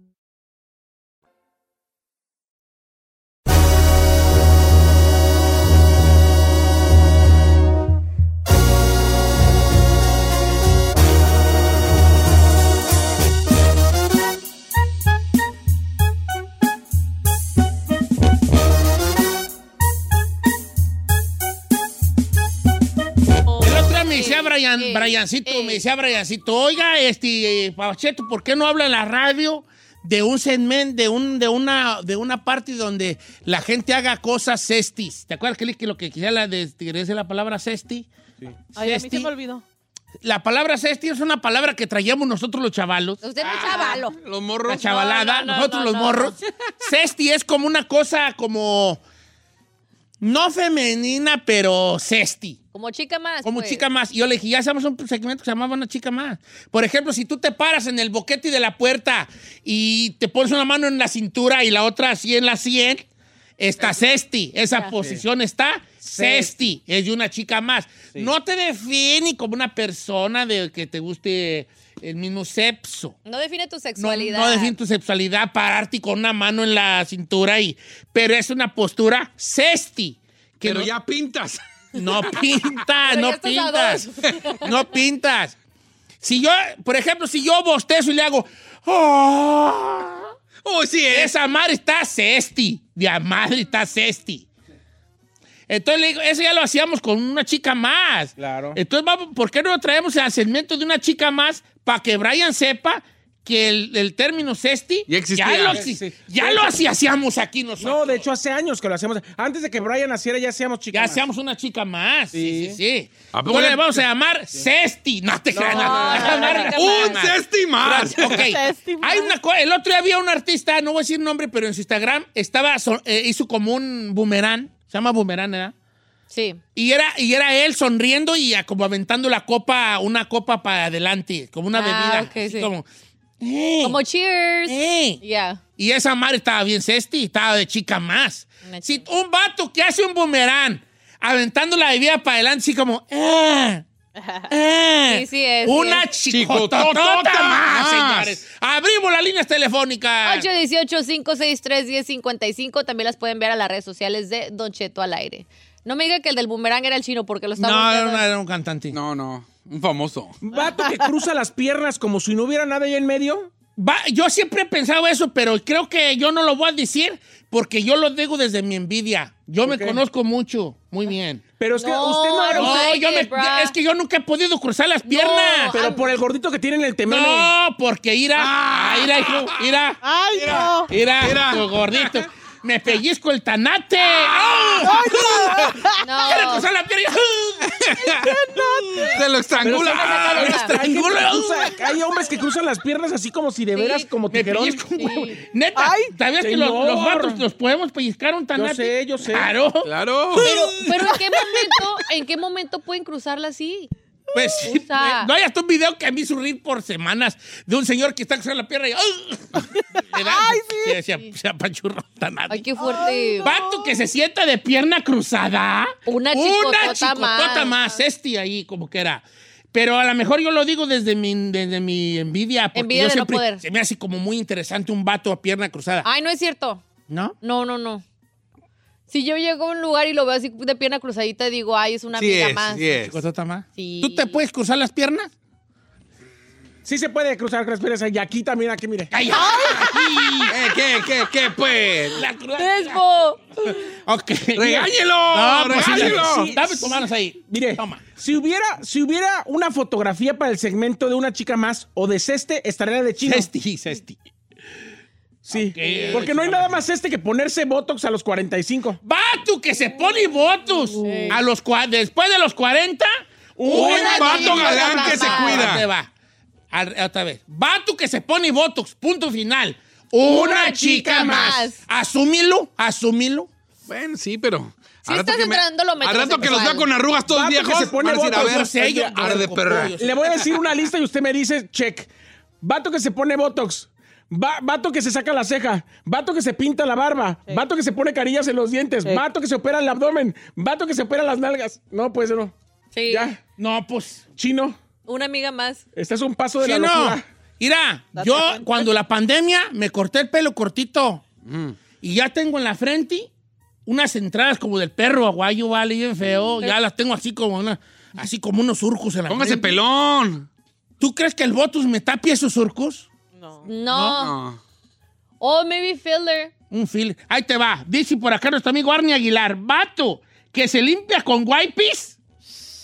día me decía Brian, Briancito, me decía Briancito, oiga, este, Pacheto, ¿por qué no habla en la radio de un segmento, de, un, de, una, de una parte donde la gente haga cosas cestis? ¿Te acuerdas que le- que lo que quisiera la, de- la palabra cesti? Ay, a mí Cesti. se me olvidó. La palabra cesti es una palabra que traíamos nosotros los chavalos. Usted no es chavalo. Los morros. La chavalada, No, no, no, nosotros no, los no. morros. Cesti es como una cosa como... No femenina, pero cesti. Como chica más. Como pues. chica más. Y yo le dije, ya hacemos un segmento que se llamaba una chica más. Por ejemplo, si tú te paras en el boquete de la puerta y te pones una mano en la cintura y la otra así en la sien, está cesti. Esa posición está cesti. Es de una chica más. No te define como una persona de que te guste el mismo sexo. No define tu sexualidad. no define tu sexualidad, pararte con una mano en la cintura y. Pero es una postura sesti. Que Pero no- ya pintas. No pintas, no pintas. No pintas. Si yo, por ejemplo, si yo bostezo y le hago. "Ah", Oh, sí, es. esa madre está cesti. De madre está cesti. Entonces le digo, eso ya lo hacíamos con una chica más. Claro. Entonces, vamos, ¿por qué no lo traemos al segmento de una chica más para que Brian sepa que el, el término cesti Ya existía. ya lo, Sí, sí. ya lo hacía- hacíamos aquí nosotros? No, de hecho, hace años que lo hacemos. Antes de que Brian naciera, ya hacíamos chicas. Ya más. hacíamos una chica más. Sí, sí, sí. ¿A poco Bueno, le- vamos a llamar Cesti. No te creas. no, Un no. cesti más. Ok. Cesti más. Hay una el otro día había un artista, no voy a decir nombre, pero en su Instagram estaba so- eh, hizo como un boomerang. Se llama boomerang, ¿verdad? Sí. Y era, y era él sonriendo y como aventando la copa, una copa para adelante, como una Ah, bebida. sí. como, eh, Como cheers. eh. Ya. Y esa madre estaba bien cesti, estaba de chica más. Si un vato que hace un boomerang aventando la bebida para adelante, así como, eh, eh, Sí, sí es, sí Una chicotota Chicototota más, más. señores. Abrimos las líneas telefónicas. 818-563-1055. También las pueden ver a las redes sociales de Don Cheto al aire. No me diga que el del boomerang era el chino porque lo No, estaba era, buscando. una- era un cantante. No, no. Un famoso. Vato que cruza las piernas como si no hubiera nada ahí en medio. Va- yo siempre he pensado eso, pero creo que yo no lo voy a decir porque yo lo digo desde mi envidia. Yo me conozco mucho, muy bien. Pero es que No, usted no. No, like yo me- it, es que yo nunca he podido cruzar las piernas. Pero por el gordito que tiene en el temele. No, porque ira, ah, ira, hijo, ira, ¡Ay, no! ira, Mira. tu gordito. Me pellizco el tanate. ¡Ah! No. Quiero cruzar la pierna. Se lo estrangula. Pero Ah, me me estrangula. hay hombres que cruzan las piernas así como si de Sí, veras, como Me tijerón. pellizco un Sí. huevo. Neta, Ay, ¿sabías que los, los vatos los podemos pellizcar un tanate? sé, yo sé. Claro. Claro. Pero, pero ¿en qué momento, en qué momento pueden cruzarla así? Pues sí, no hay hasta un video que a mí hizo reír por semanas de un señor que está cruzando la pierna y ¡ay! Le da- sí, se, se un tanate. Ay, qué fuerte. Vato que se sienta de pierna cruzada. Una chicotota Una chicotota más. más. Este ahí, como que era. Pero a lo mejor yo lo digo desde mi, desde mi envidia. Porque Envidia yo de no siempre- poder. Se me hace como muy interesante un vato a pierna cruzada. Ay, no es cierto. ¿No? No, no, no. Si yo llego a un lugar y lo veo así de pierna cruzadita, digo, ay, es una Sí amiga es, más. sí es. Más. Sí. ¿Tú te puedes cruzar las piernas? Sí se puede cruzar con las piernas. Y aquí también, aquí, mire. ¡Ay! Eh, ¿Qué, qué, qué, pues? La cru- Crespo. Ok. ¡Regáñelo! No, pues sí, ¡Regáñelo! sí, Dame tus manos ahí. Mire, Toma. si hubiera, si hubiera una fotografía para el segmento de una chica más o de ceste, estaría la de chino. Cesti, cesti. Sí. Ok. Porque no hay nada más este que ponerse Botox a los 45. Vato que se pone votos a los cua- después de los 40. Un vato chica galán más. que se cuida. Te va. Al- otra vez. Vato que se pone votos. Punto final. Una, chica más. más. Asúmilo, asúmilo. Bueno, sí, pero. Rato estás que me- entrando lo Al rato que los vea con arrugas todos Vato que viejos, se pone van a decir, a botox, ver, yo sé, yo- ar de yo- perra. Le voy a decir una lista y usted me dice, check. Vato que se pone Botox. Va- vato que se saca la ceja. Vato que se pinta la barba. Vato que se pone carillas en los dientes. Vato que se opera el abdomen. Vato que se opera las nalgas. No, pues no. Sí. Ya. No, pues. Chino, Una amiga más. este es un paso de Sí, la locura. Mira, yo cuando la pandemia me corté el pelo cortito Mm. y ya tengo en la frente unas entradas como del perro aguayo, vale, bien feo. Ya las tengo así como una, así como unos surcos en la Póngase frente. pelón. ¿Tú crees que el Botus me tapie esos surcos? No. No. Oh, maybe filler. Un fil. Ahí te va. Dice por acá nuestro amigo Arnie Aguilar. Vato, que se limpia con wipes.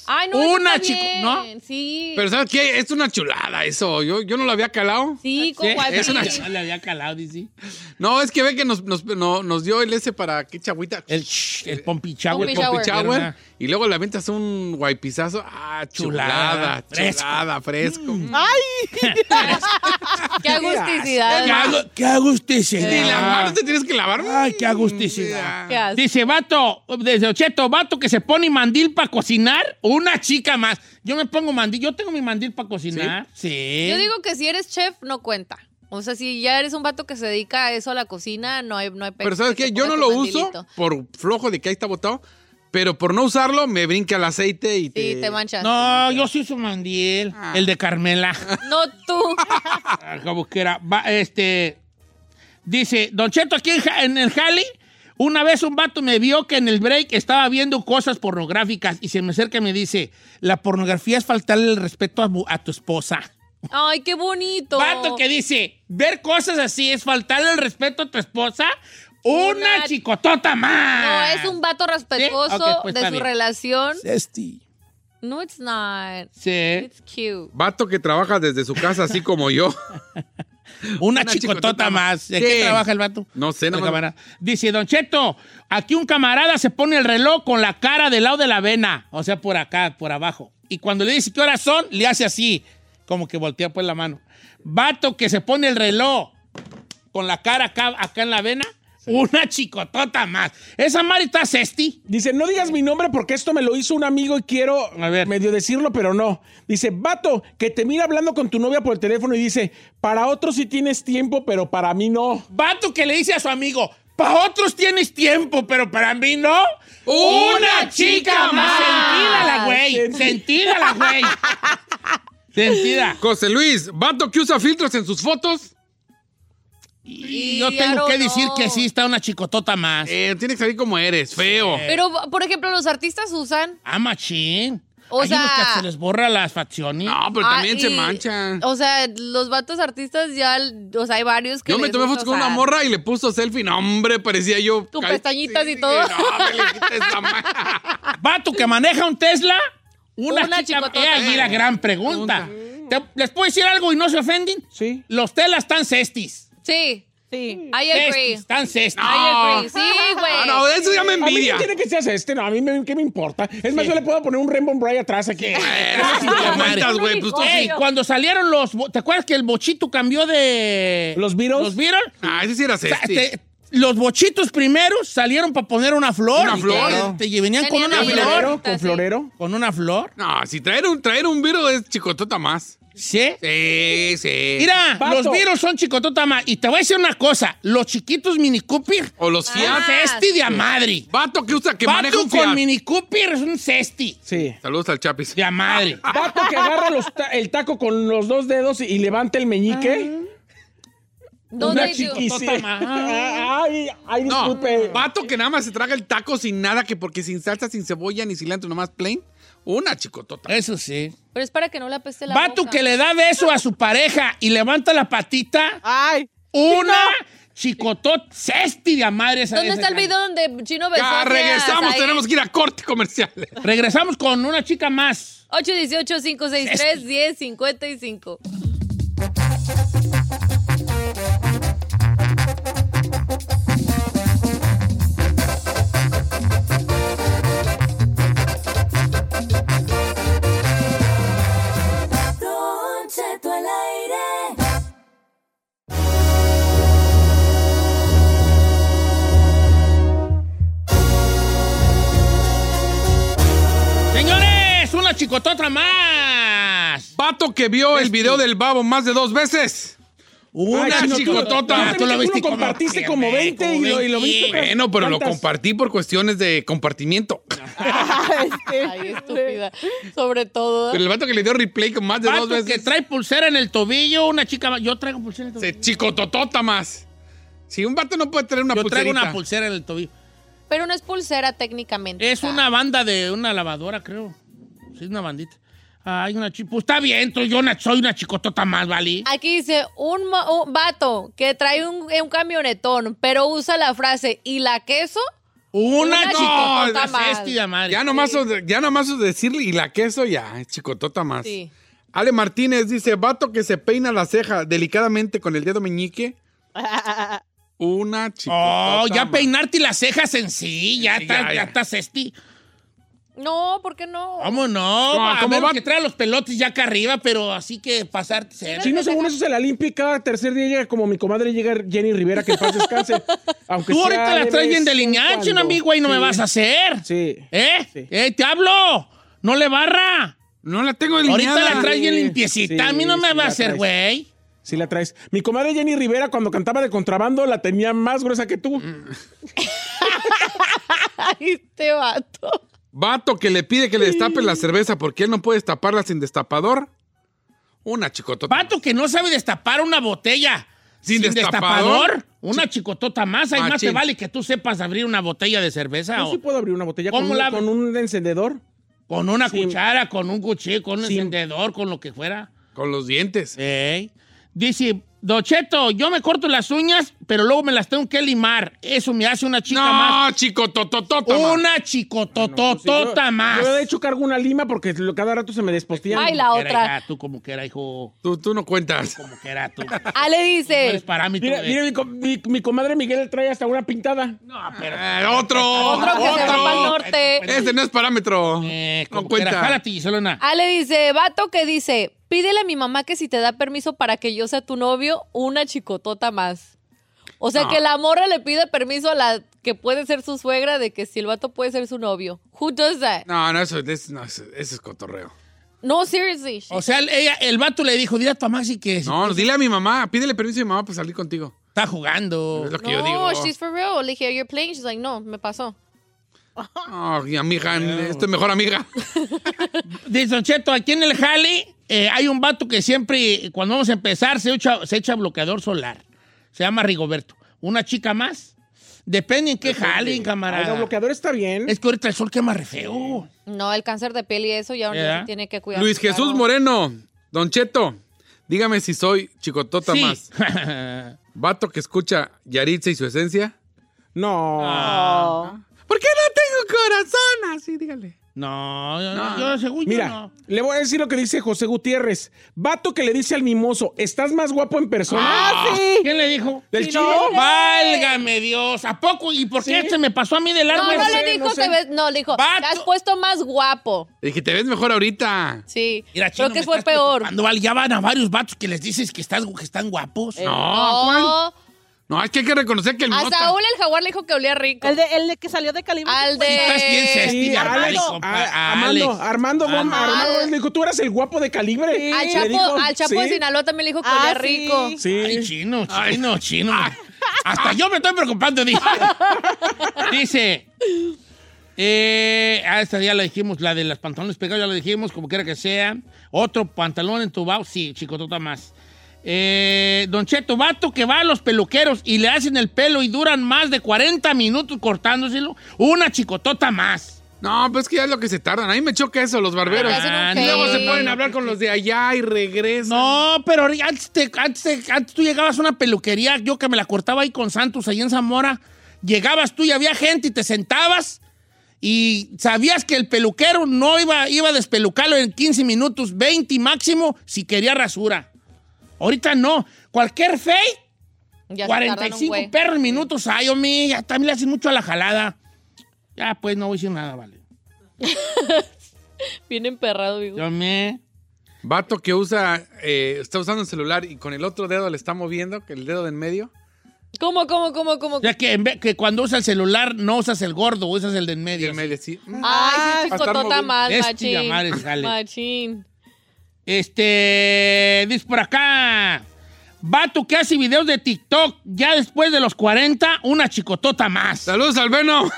Ay, no, Una bien. ¿no? Sí. Pero ¿sabes qué? Es una chulada eso. Yo, yo no lo había calado. sí, con Sí, wipes. es una Ya le había calado, dice. No, es que ve que nos, nos, no- nos dio el ese para qué chagüita. El, el pompi shower. Pompi El shower. Y luego le aventas un guaypizazo. Ah, chulada. Chulada, fresco. Chulada, fresco. Qué agusticidad. ¿Qué, agusticidad. Ni las manos te tienes que lavar. Ay, qué agusticidad. Qué. Dice, vato, desde Ocheto, vato que se pone mandil para cocinar, una chica más. Yo me pongo mandil, yo tengo mi mandil para cocinar. Sí. Yo digo que si eres chef, no cuenta. O sea, si ya eres un vato que se dedica a eso, a la cocina, no hay, no hay Pero ¿sabes que qué? Yo no lo uso por flojo de que ahí está botado. Pero por no usarlo me brinca el aceite y te... Sí, te manchas. No, yo sí uso mandil. El de Carmela. No tú. Ah, Como que era. Va, este. Dice, Don Cheto, aquí en, Ja- en el Jali, una vez un vato me vio que en el break estaba viendo cosas pornográficas y se me acerca y me dice: La pornografía es faltarle el respeto a, a tu esposa. Ay, qué bonito. Vato que dice: Ver cosas así es faltarle el respeto a tu esposa. Una, Una- chicotota No, más. es un vato respetuoso ¿Sí? Pues de su bien. relación. Este. No, it's not. Sí. It's cute. Vato que trabaja desde su casa así como yo. Una, Una chicotota, chicotota más. ¿De ¿Qué? qué trabaja el vato? No sé, más. camarada. Dice, Don Cheto, aquí un camarada se pone el reloj con la cara del lado de la vena, o sea, por acá, por abajo. Y cuando le dice qué horas son, le hace así, como que voltea pues la mano. Vato que se pone el reloj con la cara acá, acá en la vena, una chicotota más. Esa Mari está cesti. Dice, no digas mi nombre porque esto me lo hizo un amigo y quiero medio decirlo, pero no. Dice, vato, que te mira hablando con tu novia por el teléfono y dice, para otros sí tienes tiempo, pero para mí no. Vato que le dice a su amigo, para otros tienes tiempo, pero para mí no. ¡Una chica más! Sentida la güey. Sentida la güey. Sentida. José Luis, vato que usa filtros en sus fotos. Y yo tengo que decir que sí está una chicotota más. Eh, tiene que salir como eres, feo. Pero, por ejemplo, los artistas usan. Ah, machín. O Hay unos sea- que se les borra las facciones. No, pero Ah, también se y- manchan. O sea, los vatos artistas ya. O sea, hay varios que. Yo me tomé fotos con una morra y le puso selfie. No, hombre, parecía yo. Cal- pestañitas y todo. No, me esa Vato que maneja un Tesla, una, Una chica. chicotota. He allí la gran pregunta. ¿Te- ¿Les puedo decir algo y no se ofenden? Sí. Los Teslas están cestis. Sí. Sí. I agree. Cestis, están cestis. I agree. Sí, güey. Ah, no, eso ya me A mí envidia. no tiene que ser este, no, a mí me, ¿qué me importa? Es más, yo le puedo poner un Rainbow Bright atrás aquí. Güey. Pues tú Ey, sí. cuando salieron los... ¿Te acuerdas que el bochito cambió de... ¿Los Beatles? ¿Los Beatles? Ah, ese sí era O sea, sexy. te- los bochitos primeros salieron para poner una flor. Una flor. Te, te venían con una la flor. ¿Florero? ¿Con florero? Con una flor. No, si traer un, traer un virus es chicotota más. ¿Sí? Sí, sí. Mira, los virus son chicotota más. Y te voy a decir una cosa. Los chiquitos Mini Cooper O los Fiat. Ah, cesti de a madre. Vato que usa, que maneja Vato un con Fiat. Mini Cooper es un cesti Sí. Saludos al Chapis. de a madre. Vato que agarra los ta- el taco con los dos dedos y, y levanta el meñique. ¿Dónde Una chiquisita. Chicotota más. Ay, ay, No, disculpe. vato que nada más se traga el taco sin nada, que porque sin salsa, sin cebolla ni cilantro, nomás plain. Una chicotota. Eso sí. Pero es para que no le apeste la Vato boca. que le da beso a su pareja y levanta la patita. Ay. Una chicotota cesti de madre. esa- ¿Dónde está el video donde Chino besó Ya regresamos, tenemos que ir a corte comercial. Regresamos con una chica más. 818-563-1055. Chicotota más. Vato que vio el video del babo más de dos veces. Una Ay, chino, tú- chicotota. tú lo viste como- compartiste como 20 y lo- y lo viste como- Bueno, pero lo compartí por cuestiones de compartimiento. Ay, estúpida. Sobre todo. Pero el vato que le dio replay con más de Vato dos que veces. trae pulsera en el tobillo, una chica más. Yo traigo pulsera en el tobillo. Se chicototota más. Si un vato no puede tener una Yo traigo pulserita. una pulsera en el tobillo. Pero no es pulsera técnicamente. Es una banda de una lavadora, creo. Sí, es una bandita. Ay, una chica. Pues está bien, yo soy una chicotota más, ¿vale? Aquí dice un, un vato que trae un, un camionetón, pero usa la frase ¿y la queso? Una, Una chicotota chicotota más. madre. Ya nomás, ya nomás decirle y la queso ya, chicotota más. Sí. Ale Martínez dice, vato que se peina la ceja delicadamente con el dedo meñique. Una chicotota Oh, ya más. peinarte las cejas en sí, ya Sí, está, ya, ya ya. estás esti. No, ¿por qué no? ¿Cómo no? No, a ¿cómo menos va? que trae los pelotes ya acá arriba, pero así que pasarte cerca. Si no, según eso se la limpia y cada tercer día llega como mi comadre llega Jenny Rivera, que paz descanse. Aunque Tú ahorita la traes bien en delineada, amigo, y no me vas a hacer. Sí. ¿Eh? Sí. ¿Eh? Te hablo. No le barra. No la tengo delineada. Ahorita la traes bien Sí, limpiecita. a mí no me sí va a la hacer, güey. Sí la traes. Mi comadre Jenny Rivera, cuando cantaba de contrabando, la tenía más gruesa que tú. Ay, este vato. Vato que le pide que le destape la cerveza porque él no puede destaparla sin destapador. Una chicotota. Vato que no sabe destapar una botella. ¿Sin destapador? Una chicotota más. Ahí más te vale que tú sepas abrir una botella de cerveza. Yo o- sí puedo abrir una botella con ¿Cómo un, la- con un encendedor. Con una cuchara, con un cuchillo, con un encendedor, con lo que fuera. Con los dientes. Ey. Dice, Docheto, yo me corto las uñas, pero luego me las tengo que limar. Eso me hace una chica No, más. chicotototota. Una chicotototota Yo- más. Yo de hecho cargo una lima porque cada rato se me despostían. Ay, la era, otra. hija, tú como que era, hijo. Tú, tú no cuentas. Como que era tú. Ah, le No dice. eres parámetro Mira, mira, mi, mi- mi comadre Miguel trae hasta una pintada. No, pero... Eh, otro. Otro que se va para el norte. Ese no es parámetro. Eh, no como que era, cuenta. jálate. Ah, le dice, vato que dice, pídele a mi mamá que si te da permiso para que yo sea tu novio, una chicotota más. O sea No. que la morra le pide permiso a la que puede ser su suegra de que si el vato puede ser su novio. Who does that? No, no, eso, es- no, eso, eso es cotorreo. No, seriously. O sea, ella, el vato le dijo, dile a tu Maxi que No, dile a mi mamá. Pídele permiso a mi mamá para salir contigo. está jugando. Es lo que yo no, digo. she's for real. Le dije, you're playing. She's like, no, me pasó. Ay, amiga, esto es mejor amiga. Dice Cheto, aquí en el Jali eh, hay un vato que siempre, cuando vamos a empezar, se echa, se echa bloqueador solar. Se llama Rigoberto. Una chica más. Depende en qué jali, Ay, camarada. no, bloqueador está bien. Es que ahorita el sol quema re feo. No, el cáncer de piel y eso ya uno tiene que cuidar. Luis Jesús Claro. Moreno. Don Cheto, dígame si soy chicotota Sí. más. Vato que escucha Yaritza y su esencia. No. Ah. ¿Por qué no tengo corazón? Así, dígale. No, yo, No. yo según yo Mira, no. le voy a decir lo que dice José Gutiérrez. Vato que le dice al mimoso, ¿estás más guapo en persona? Ah, sí. ¿Quién le dijo? ¿Del Sí, chino? no. Válgame Dios. ¿A poco? ¿Y por qué Sí. se me pasó a mí de largo? No, no eso? le dijo, no sé. te ves, no, le dijo, Vato. te has puesto más guapo. Le dije, te ves mejor ahorita. Sí, Mira, chino, creo que fue peor. vale. Ya van a varios vatos que les dices que, estás, que están guapos. No, ¿cuál? No, es que hay que reconocer que el a nota. Saúl el jaguar le dijo que olía rico. El de, el de que salió de calibre. Al de- Estás bien sexy, Sí, de Alex, Armando, a-. Armando, Armando, Ah. Armando, él dijo, tú eras el guapo de calibre. al Le Chapo, dijo, al Chapo de sí, Sinaloa también le dijo que Ah, olía sí. rico. Sí. Ay, chino, chino, chino. Hasta yo me estoy preocupando. Dice, dice eh, ah, esta ya la dijimos, la de los pantalones pegados ya la dijimos, como quiera que sea. Otro pantalón entubado, sí, chicotota más. Eh, don Cheto, vato que va a los peluqueros y le hacen el pelo y duran más de 40 minutos cortándoselo, una chicotota más. No, pues es que ya es lo que se tardan. A mí me choca eso, los barberos. Un Ah, y luego se ponen a hablar con los de allá y regresan. No, pero antes, te- antes, te- antes tú llegabas a una peluquería, yo que me la cortaba ahí con Santos, ahí en Zamora, llegabas tú y había gente y te sentabas y sabías que el peluquero no iba, iba a despelucarlo en 15 minutos, 20 máximo, si quería rasura. Ahorita no. Cualquier un 45 güey. perros minutos. Ay, hombre, ya también le hacen mucho a la jalada. Ya, pues no voy a decir nada, vale. Bien emperrado, digo. Yo me... Vato que usa, eh, está usando el celular y con el otro dedo le está moviendo, que el dedo de en medio. ¿Cómo, cómo, cómo, cómo? O sea, que, en vez- que cuando usas el celular no usas el gordo, usas el de en medio. el medio, sí. Ay, sí, chicotota moviendo. más, Este machín. Machín. Este, dice por acá, vato que hace videos de TikTok ya después de los 40, una chicotota más. Saludos al Veno.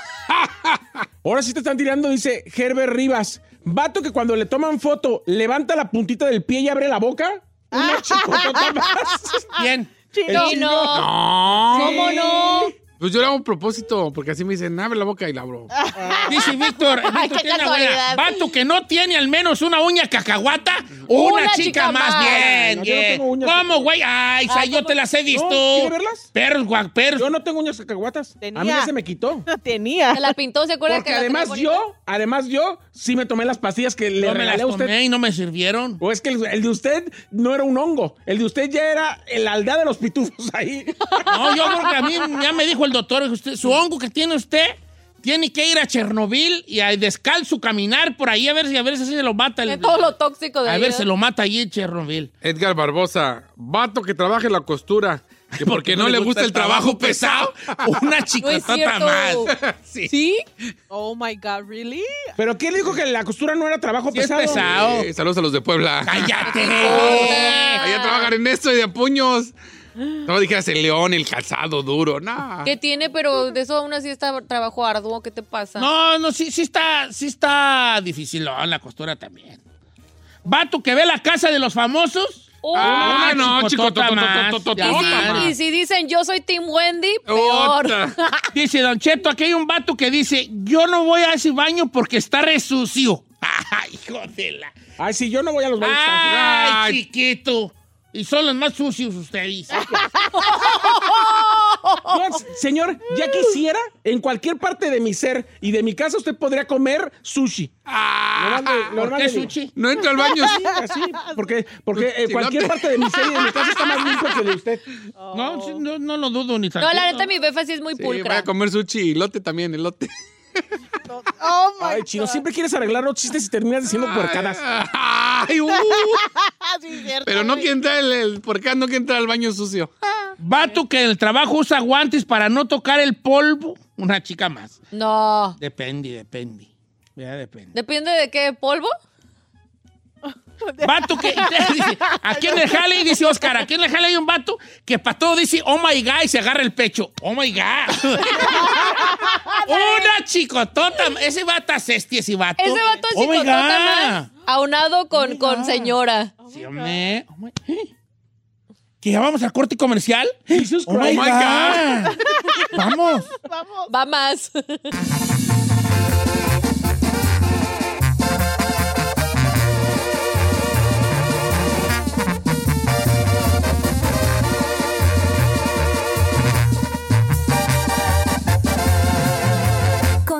Ahora sí te están tirando, dice Herbert Rivas. Vato que cuando le toman foto, levanta la puntita del pie y abre la boca. Una chicotota más. ¿Quién? Chino. El chino. No. ¿Cómo no? Pues yo le hago un propósito, porque así me dicen, abre la boca y la abro. Dice Víctor, Víctor qué tiene una. Vato que no tiene al menos una uña cacahuata, una, Una chica, chica más. más. Bien, No, yo no tengo uñas ¿Cómo, güey? Ay, Ay, yo te las he visto. No, ¿quiere verlas? Perros, guac, perros. Yo no tengo uñas cacahuatas. A mí Tenía. ya se me quitó. Tenía. Se la pintó, ¿se acuerdan Porque que tenía además bonita? yo, además yo, sí me tomé las pastillas que le regalé las a usted. tomé y no me sirvieron. O es que el, el de usted no era un hongo. El de usted ya era el aldea de los pitufos ahí. No, yo creo que a mí ya me dijo el doctor, que usted, su hongo que tiene usted, tiene que ir a Chernobyl y a descalzo caminar por ahí a ver si a ver si así se lo mata. De El, todo lo tóxico de a ver, se lo mata allí en Chernobyl. Edgar Barbosa, vato que trabaja en la costura, que porque no, le gusta el trabajo pesado. Una No chicotota cierto. más. sí. Oh my God, really? ¿Pero quién dijo que la costura no era trabajo Sí es pesado? pesado. Eh, saludos a los de Puebla. ¡Cállate! Allá trabajan en esto y de puños. No dijeras el león, el calzado duro, no. ¿Qué tiene? Pero de eso aún así está trabajo arduo. ¿Qué te pasa? No, no, sí, sí está, sí está difícil no, la costura también. Vato que ve la casa de los famosos. Oh. Ah, no, chico. Y si dicen yo soy Team Wendy, peor. Dice Don Cheto, aquí hay un vato que dice, yo no voy a ese baño porque está resucio. Ay, hijo de la... Ay, sí, yo no voy a los baños. Ay, Ay. chiquito. Y son los más sucios ustedes. No, señor, ya quisiera, en cualquier parte de mi ser y de mi casa usted podría comer sushi. Ah, Nomás le- ¿Por nomás qué le digo. sushi? no entra al baño. Sí, así, porque, porque en Si cualquier no te- parte de mi ser y de mi casa está más limpio que de usted. No, sí, no, no lo dudo ni No, tantito. la neta, mi befa sí es muy Sí, voy pulcra. a comer sushi y lote también, elote. Oh my Ay, chino, siempre quieres arreglar los chistes y terminas diciendo puercadas. Ay, uh. Sí, cierto, Pero no güey. que entra el, el no que entra al baño sucio. Vato que en el trabajo usa guantes para no tocar el polvo. Una chica más. No. Depende, depende. Ya depende. Depende de qué polvo. Vato que. aquí en el jale, dice Oscar, aquí en el jale hay un vato que para todo dice, oh my God, y se agarra el pecho. Oh my God. Una chicotota. Ese vato es este, ese vato. Ese vato es oh God. más aunado con, con señora. Sí, hombre. Oh my- ¿Que ya vamos al corte comercial? Jesus Oh my Christ. God. Vamos. Va más.